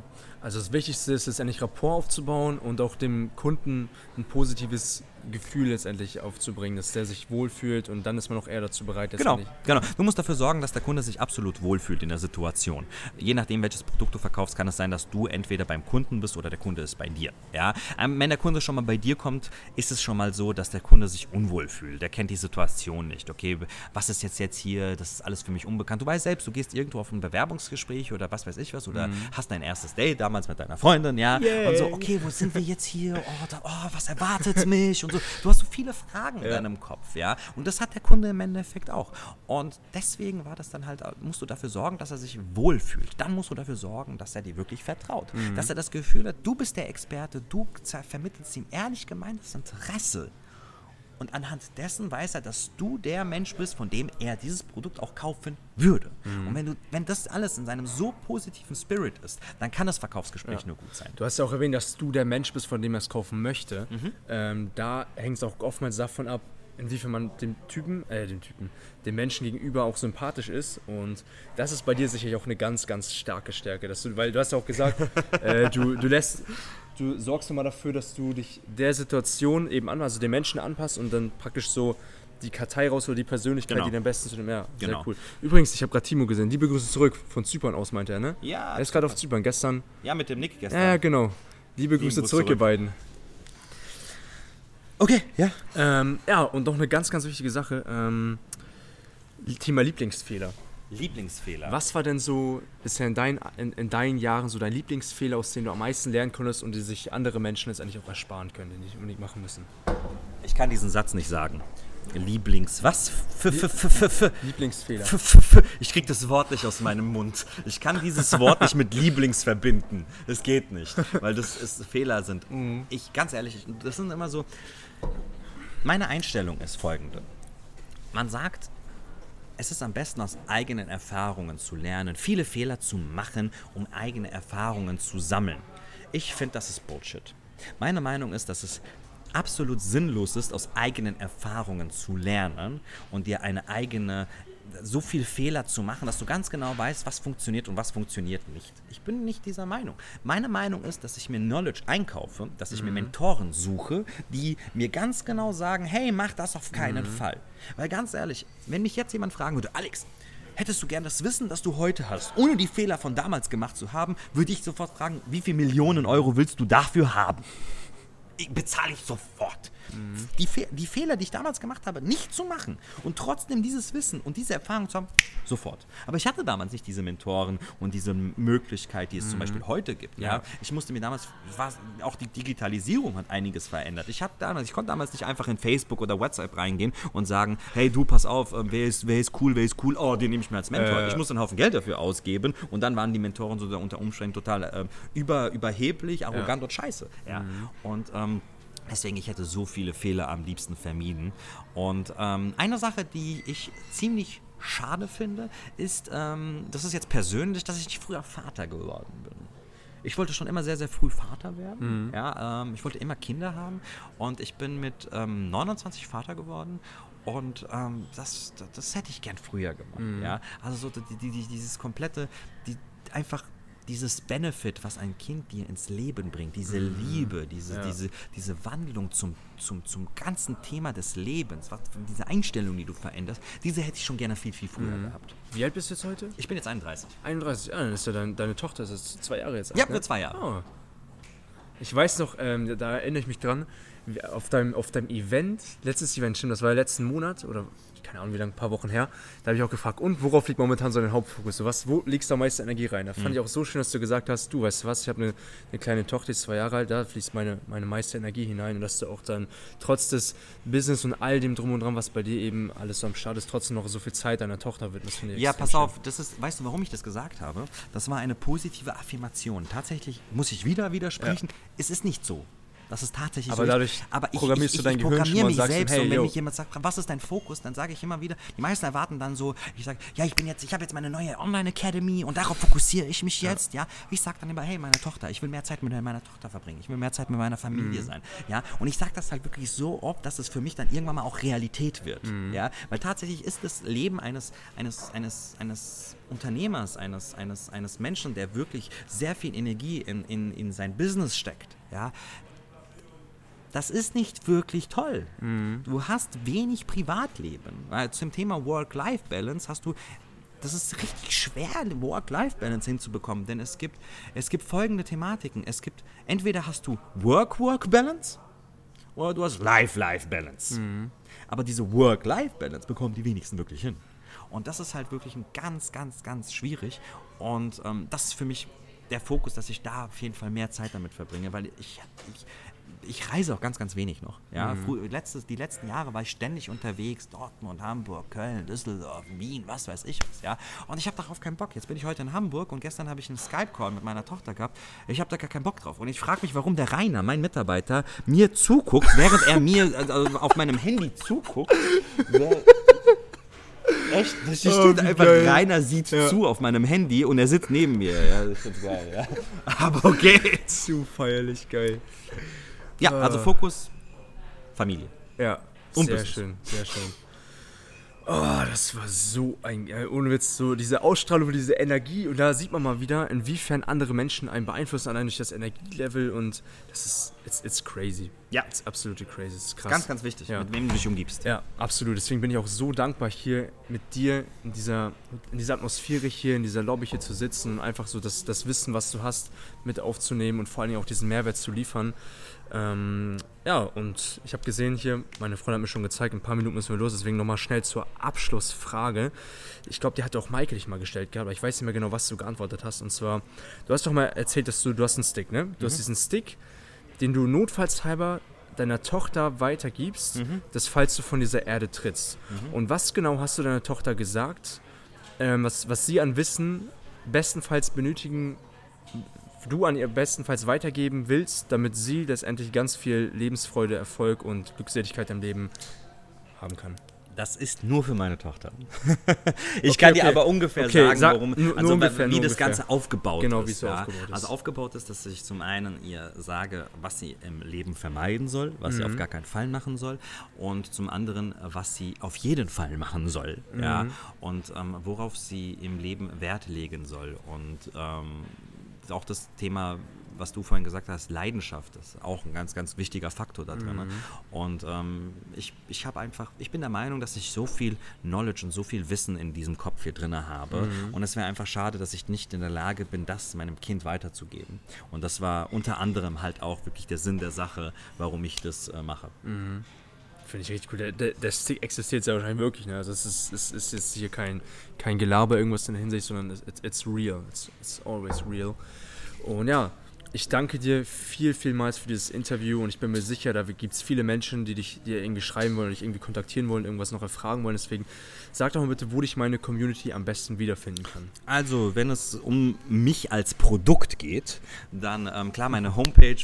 S1: Also das Wichtigste ist letztendlich Rapport aufzubauen und auch dem Kunden ein positives Gefühl letztendlich aufzubringen, dass der sich wohlfühlt und dann ist man auch eher dazu bereit,
S2: Genau, genau. Du musst dafür sorgen, dass der Kunde sich absolut wohlfühlt in der Situation. Je nachdem, welches Produkt du verkaufst, kann es sein, dass du entweder beim Kunden bist oder der Kunde ist bei dir. Ja? Ähm, Wenn der Kunde schon mal bei dir kommt, ist es schon mal so, dass der Kunde sich unwohl fühlt. Der kennt die Situation nicht. Okay, was ist jetzt jetzt hier? Das ist alles für mich unbekannt. Du weißt selbst, du gehst irgendwo auf ein Bewerbungsgespräch oder was weiß ich was oder hast dein erstes Date damals mit deiner Freundin, ja? Und so, okay, wo sind wir jetzt hier? Oh, da, oh was erwartet mich? Und so. Du hast so viele Fragen in
S1: Ja.
S2: deinem Kopf, ja. Und das hat der Kunde im Endeffekt auch. Und deswegen war das dann halt, musst du dafür sorgen, dass er sich wohlfühlt. Dann musst du dafür sorgen, dass er dir wirklich vertraut. Dass er das Gefühl hat, du bist der Experte, du vermittelst ihm ehrlich gemeintes Interesse. Und anhand dessen weiß er, dass du der Mensch bist, von dem er dieses Produkt auch kaufen würde.
S1: Mhm.
S2: Und wenn, du, wenn das alles in seinem so positiven Spirit ist, dann kann das Verkaufsgespräch nur gut sein.
S1: Du hast ja auch erwähnt, dass du der Mensch bist, von dem er es kaufen möchte.
S2: Mhm.
S1: Ähm, da hängt es auch oftmals davon ab, inwiefern man dem Typen, äh, dem Typen, dem Menschen gegenüber auch sympathisch ist. Und das ist bei dir sicherlich auch eine ganz, ganz starke Stärke. Dass du, weil du hast ja auch gesagt, äh, du, du lässt, du sorgst immer dafür, dass du dich der Situation eben an, also den Menschen anpasst und dann praktisch so die Kartei raus oder die Persönlichkeit,
S2: Genau.
S1: die am besten zu dem, ja,
S2: Genau.
S1: sehr cool. Übrigens, ich habe gerade Timo gesehen, liebe Grüße zurück, von Zypern aus, meinte er, ne?
S2: Ja,
S1: Er ist gerade auf Zypern, gestern,
S2: Ja, mit dem Nick gestern.
S1: ja, genau. Liebe Grüße
S2: Gruß
S1: zurück, ihr
S2: zurück.
S1: beiden.
S2: Okay, ja.
S1: Ähm, ja, und noch eine ganz, ganz wichtige Sache. Ähm, Thema Lieblingsfehler.
S2: Lieblingsfehler.
S1: Was war denn so bisher in, dein, in, in deinen Jahren so dein Lieblingsfehler, aus denen du am meisten lernen konntest und die sich andere Menschen letztendlich auch ersparen können, die nicht unbedingt machen müssen?
S2: Ich kann diesen Satz nicht sagen. Lieblings. Was? F -f -f -f -f
S1: Lieblingsfehler.
S2: F -f -f ich krieg das Wort nicht aus meinem Mund. Ich kann dieses Wort nicht mit Lieblings verbinden. Das geht nicht, weil das ist, Fehler sind. Ich ganz ehrlich, ich- das sind immer so. Meine Einstellung ist folgende: Man sagt, es ist am besten aus eigenen Erfahrungen zu lernen, viele Fehler zu machen, um eigene Erfahrungen zu sammeln. Ich finde, das ist Bullshit. Meine Meinung ist, dass es absolut sinnlos ist, aus eigenen Erfahrungen zu lernen und dir eine eigene so viel Fehler zu machen, dass du ganz genau weißt, was funktioniert und was funktioniert nicht. Ich bin nicht dieser Meinung. Meine Meinung ist, dass ich mir Knowledge einkaufe, dass ich mir Mentoren suche, die mir ganz genau sagen, hey, mach das auf keinen Fall. Weil ganz ehrlich, wenn mich jetzt jemand fragen würde, Alex, hättest du gern das Wissen, das du heute hast, ohne die Fehler von damals gemacht zu haben, würde ich sofort fragen, wie viel Millionen Euro willst du dafür haben? Ich- bezahle ich sofort. Die, Fe die Fehler, die ich damals gemacht habe, nicht zu machen und trotzdem dieses Wissen und diese Erfahrung zu haben, sofort. Aber ich hatte damals nicht diese Mentoren und diese Möglichkeit, die es zum Beispiel heute gibt. Ja.
S1: Ja.
S2: Ich musste mir damals, auch die Digitalisierung hat einiges verändert. Ich, damals, ich konnte damals nicht einfach in Facebook oder WhatsApp reingehen und sagen, hey du, pass auf, äh, wer ist, wer ist cool, wer ist cool, oh, den nehme ich mir als Mentor.
S1: Äh.
S2: Ich musste einen Haufen Geld dafür ausgeben und dann waren die Mentoren so unter Umständen total ähm, über, überheblich, arrogant und scheiße. Ja. Und ähm, Deswegen, ich hätte so viele Fehler am liebsten vermieden. Und ähm, eine Sache, die ich ziemlich schade finde, ist, ähm, das ist jetzt persönlich, dass ich nicht früher Vater geworden bin. Ich wollte schon immer sehr, sehr früh Vater werden. Ja, ähm, ich wollte immer Kinder haben. Und ich bin mit ähm, 29 Vater geworden. Und ähm, das, das, das hätte ich gern früher gemacht. Ja? Also so die, die, dieses komplette, die, einfach dieses Benefit, was ein Kind dir ins Leben bringt, diese Liebe, diese,
S1: Ja.
S2: diese, diese Wandlung zum, zum, zum ganzen Thema des Lebens, was, diese Einstellung, die du veränderst, diese hätte ich schon gerne viel, viel früher gehabt.
S1: Wie alt bist du jetzt heute?
S2: Ich bin jetzt 31.
S1: 31. Ja, dann ist ja dein, deine Tochter, ist zwei Jahre jetzt alt,
S2: Ja,
S1: ne?
S2: wird zwei Jahre.
S1: Oh. Ich weiß noch, ähm, da erinnere ich mich dran, auf deinem, auf deinem Event, letztes Event, stimmt, das war ja letzten Monat oder keine Ahnung, wie lange, ein paar Wochen her, da habe ich auch gefragt, und worauf liegt momentan so dein Hauptfokus? So, was, wo legst du am meisten Energie rein? Da fand
S2: Mhm.
S1: ich auch so schön, dass du gesagt hast, du weißt du was, ich habe eine, eine kleine Tochter, die ist zwei Jahre alt, da fließt meine, meine meiste Energie hinein und dass du auch dann trotz des Business und all dem drum und dran, was bei dir eben alles so am Start ist, trotzdem noch so viel Zeit deiner Tochter widmest.
S2: Ja, pass
S1: schön.
S2: auf, das ist, weißt du, warum ich das gesagt habe? Das war eine positive Affirmation. Tatsächlich muss ich wieder widersprechen. Es ist nicht so. Das ist tatsächlich
S1: Aber
S2: so.
S1: dadurch
S2: aber ich,
S1: programmierst
S2: ich,
S1: du
S2: ich,
S1: dein
S2: ich
S1: Gehirn schon
S2: programmiere mich selbst
S1: hey,
S2: und wenn
S1: yo.
S2: mich jemand sagt, was ist dein Fokus, dann sage ich immer wieder, die meisten erwarten dann so, ich sage, ja, ich bin jetzt, ich habe jetzt meine neue Online Academy und darauf fokussiere ich mich jetzt, ja. Ich sage dann immer, hey, meine Tochter, ich will mehr Zeit mit meiner Tochter verbringen, ich will mehr Zeit mit meiner
S1: Mhm.
S2: Familie sein, ja. Und ich sage das halt wirklich so oft, dass es für mich dann irgendwann mal auch Realität wird,
S1: Mhm.
S2: ja. Weil tatsächlich ist das Leben eines, eines, eines, eines Unternehmers, eines, eines, eines Menschen, der wirklich sehr viel Energie in, in, in sein Business steckt, ja, das ist nicht wirklich toll. Du hast wenig Privatleben. Weil zum Thema Work-Life-Balance hast du. Das ist richtig schwer, Work-Life-Balance hinzubekommen, denn es gibt, es gibt folgende Thematiken. Es gibt, entweder hast du Work-Work-Balance oder du hast Life-Life-Balance. Aber diese Work-Life-Balance bekommen die wenigsten wirklich hin. Und das ist halt wirklich ganz, ganz, ganz schwierig. Und ähm, das ist für mich der Fokus, dass ich da auf jeden Fall mehr Zeit damit verbringe, weil ich, ich ich reise auch ganz, ganz wenig noch. Ja? Früh, letztes, die letzten Jahre war ich ständig unterwegs, Dortmund, Hamburg, Köln, Düsseldorf, Wien, was weiß ich was. Ja? Und ich habe darauf keinen Bock. Jetzt bin ich heute in Hamburg und gestern habe ich einen Skype-Call mit meiner Tochter gehabt. Ich habe da gar keinen Bock drauf. Und ich frage mich, warum der Rainer, mein Mitarbeiter, mir zuguckt, während er mir also auf meinem Handy zuguckt. Echt? Da steht
S1: Oh,
S2: einfach,
S1: geil.
S2: Rainer sieht zu auf meinem Handy und er sitzt neben mir. Ja, das ist geil, ja. Aber okay.
S1: Zu feierlich geil.
S2: Ja, also Fokus Familie.
S1: Ja,
S2: Und
S1: sehr
S2: Business.
S1: schön, sehr schön. Oh, das war so ein, äh, ohne Witz, so diese Ausstrahlung, diese Energie und da sieht man mal wieder, inwiefern andere Menschen einen beeinflussen, allein durch das Energielevel und das ist, it's, it's crazy.
S2: Ja.
S1: It's absolutely crazy, es ist krass.
S2: Ganz, ganz wichtig,
S1: Ja.
S2: mit wem du dich umgibst.
S1: Ja, absolut. Deswegen bin ich auch so dankbar, hier mit dir in dieser, in dieser Atmosphäre hier, in dieser Lobby hier zu sitzen und einfach so das, das Wissen, was du hast, mit aufzunehmen und vor allen Dingen auch diesen Mehrwert zu liefern. Ähm, ja, und ich habe gesehen hier, meine Freundin hat mir schon gezeigt, in ein paar Minuten müssen wir los, deswegen nochmal schnell zur Abschlussfrage. Ich glaube, die hat auch Maike dich mal gestellt gehabt, aber ich weiß nicht mehr genau, was du geantwortet hast. Und zwar, du hast doch mal erzählt, dass du, du hast einen Stick, ne? Du hast diesen Stick, den du notfallshalber deiner Tochter weitergibst, dass falls du von dieser Erde trittst. Und was genau hast du deiner Tochter gesagt, ähm, was, was sie an Wissen bestenfalls benötigen, du an ihr bestenfalls weitergeben willst, damit sie letztendlich ganz viel Lebensfreude, Erfolg und Glückseligkeit im Leben haben kann.
S2: Das ist nur für meine Tochter. ich
S1: Okay,
S2: kann dir
S1: okay.
S2: aber ungefähr
S1: Okay,
S2: sagen,
S1: sag-
S2: warum,
S1: nur
S2: also
S1: ungefähr,
S2: wie
S1: nur
S2: das
S1: ungefähr.
S2: Ganze aufgebaut
S1: Genau,
S2: ist.
S1: wie es so
S2: ja.
S1: aufgebaut ist.
S2: Also aufgebaut ist, dass ich zum einen ihr sage, was sie im Leben vermeiden soll, was
S1: Mhm.
S2: sie auf gar keinen Fall machen soll und zum anderen, was sie auf jeden Fall machen soll. Ja?
S1: Mhm.
S2: Und ähm, worauf sie im Leben Wert legen soll. Und ähm, auch das Thema was du vorhin gesagt hast, Leidenschaft ist auch ein ganz, ganz wichtiger Faktor da drin.
S1: Mhm.
S2: Und ähm, ich, ich habe einfach, ich bin der Meinung, dass ich so viel Knowledge und so viel Wissen in diesem Kopf hier drin habe.
S1: Mhm.
S2: Und es wäre einfach schade, dass ich nicht in der Lage bin, das meinem Kind weiterzugeben. Und das war unter anderem halt auch wirklich der Sinn der Sache, warum ich das äh, mache.
S1: Finde ich richtig cool. Der, der, der Stick existiert ja wahrscheinlich wirklich. Ne? Also es ist, es ist jetzt hier kein, kein Gelaber, irgendwas in der Hinsicht, sondern it's, it's- it's real. It's, it's always real. Und ja, ich danke dir viel, vielmals für dieses Interview und ich bin mir sicher, da gibt es viele Menschen, die dich dir irgendwie schreiben wollen, dich irgendwie kontaktieren wollen, irgendwas noch erfragen wollen. Deswegen sag doch mal bitte, wo dich meine Community am besten wiederfinden kann.
S2: Also, wenn es um mich als Produkt geht, dann ähm, klar meine Homepage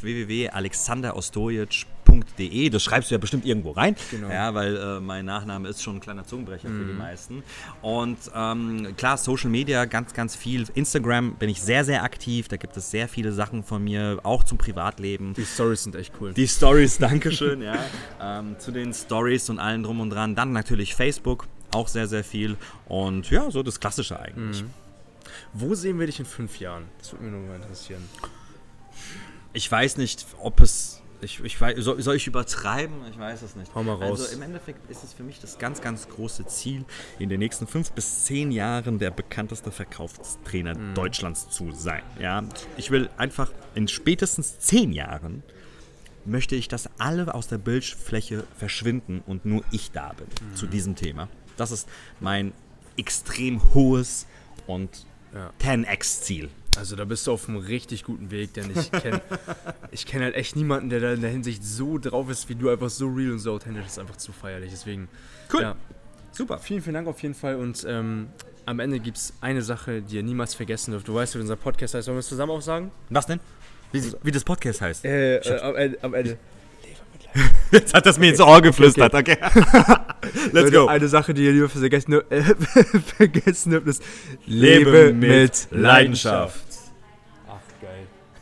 S2: www.alexanderostojic.de. Das schreibst du ja bestimmt irgendwo rein.
S1: Genau.
S2: Ja, weil äh, mein Nachname ist schon ein kleiner Zungenbrecher für die meisten. Und ähm, klar, Social Media, ganz, ganz viel. Instagram bin ich sehr, sehr aktiv. Da gibt es sehr viele Sachen von mir, auch zum Privatleben.
S1: Die Stories sind echt cool.
S2: Die Stories, Dankeschön, ja. Ähm, zu den Stories und allem drum und dran. Dann natürlich Facebook, auch sehr, sehr viel. Und ja, so das Klassische eigentlich.
S1: Wo sehen wir dich in fünf Jahren? Das würde mich nur mal interessieren.
S2: Ich weiß nicht, ob es. Ich, ich weiß, soll, soll ich übertreiben? Ich weiß es nicht.
S1: Hau mal raus.
S2: Also im Endeffekt ist es für mich das ganz, ganz große Ziel, in den nächsten fünf bis zehn Jahren der bekannteste Verkaufstrainer
S1: Mhm.
S2: Deutschlands zu sein. Ja, ich will einfach in spätestens zehn Jahren möchte ich, dass alle aus der Bildfläche verschwinden und nur ich da bin
S1: Mhm.
S2: zu diesem Thema. Das ist mein extrem hohes und
S1: Ja.
S2: 10x-Ziel.
S1: Also da bist du auf einem richtig guten Weg, denn ich kenne ich kenn halt echt niemanden, der da in der Hinsicht so drauf ist wie du, einfach so real und so authentisch, das ist einfach zu feierlich. Deswegen,
S2: Cool.
S1: ja,
S2: Super.
S1: vielen, vielen Dank auf jeden Fall und ähm, am Ende gibt es eine Sache, die ihr niemals vergessen dürft. Du weißt, wie unser Podcast heißt, sollen wir es zusammen auch sagen?
S2: Was denn? Wie, wie das Podcast heißt.
S1: Äh, äh am Ende. Am Ende.
S2: Jetzt hat das mir ins Ohr geflüstert, okay. Let's
S1: Leute,
S2: go.
S1: Eine Sache, die ihr lieber vergessen, äh, vergessen dürft, ist
S2: Lebe mit Leidenschaft.
S1: Ach,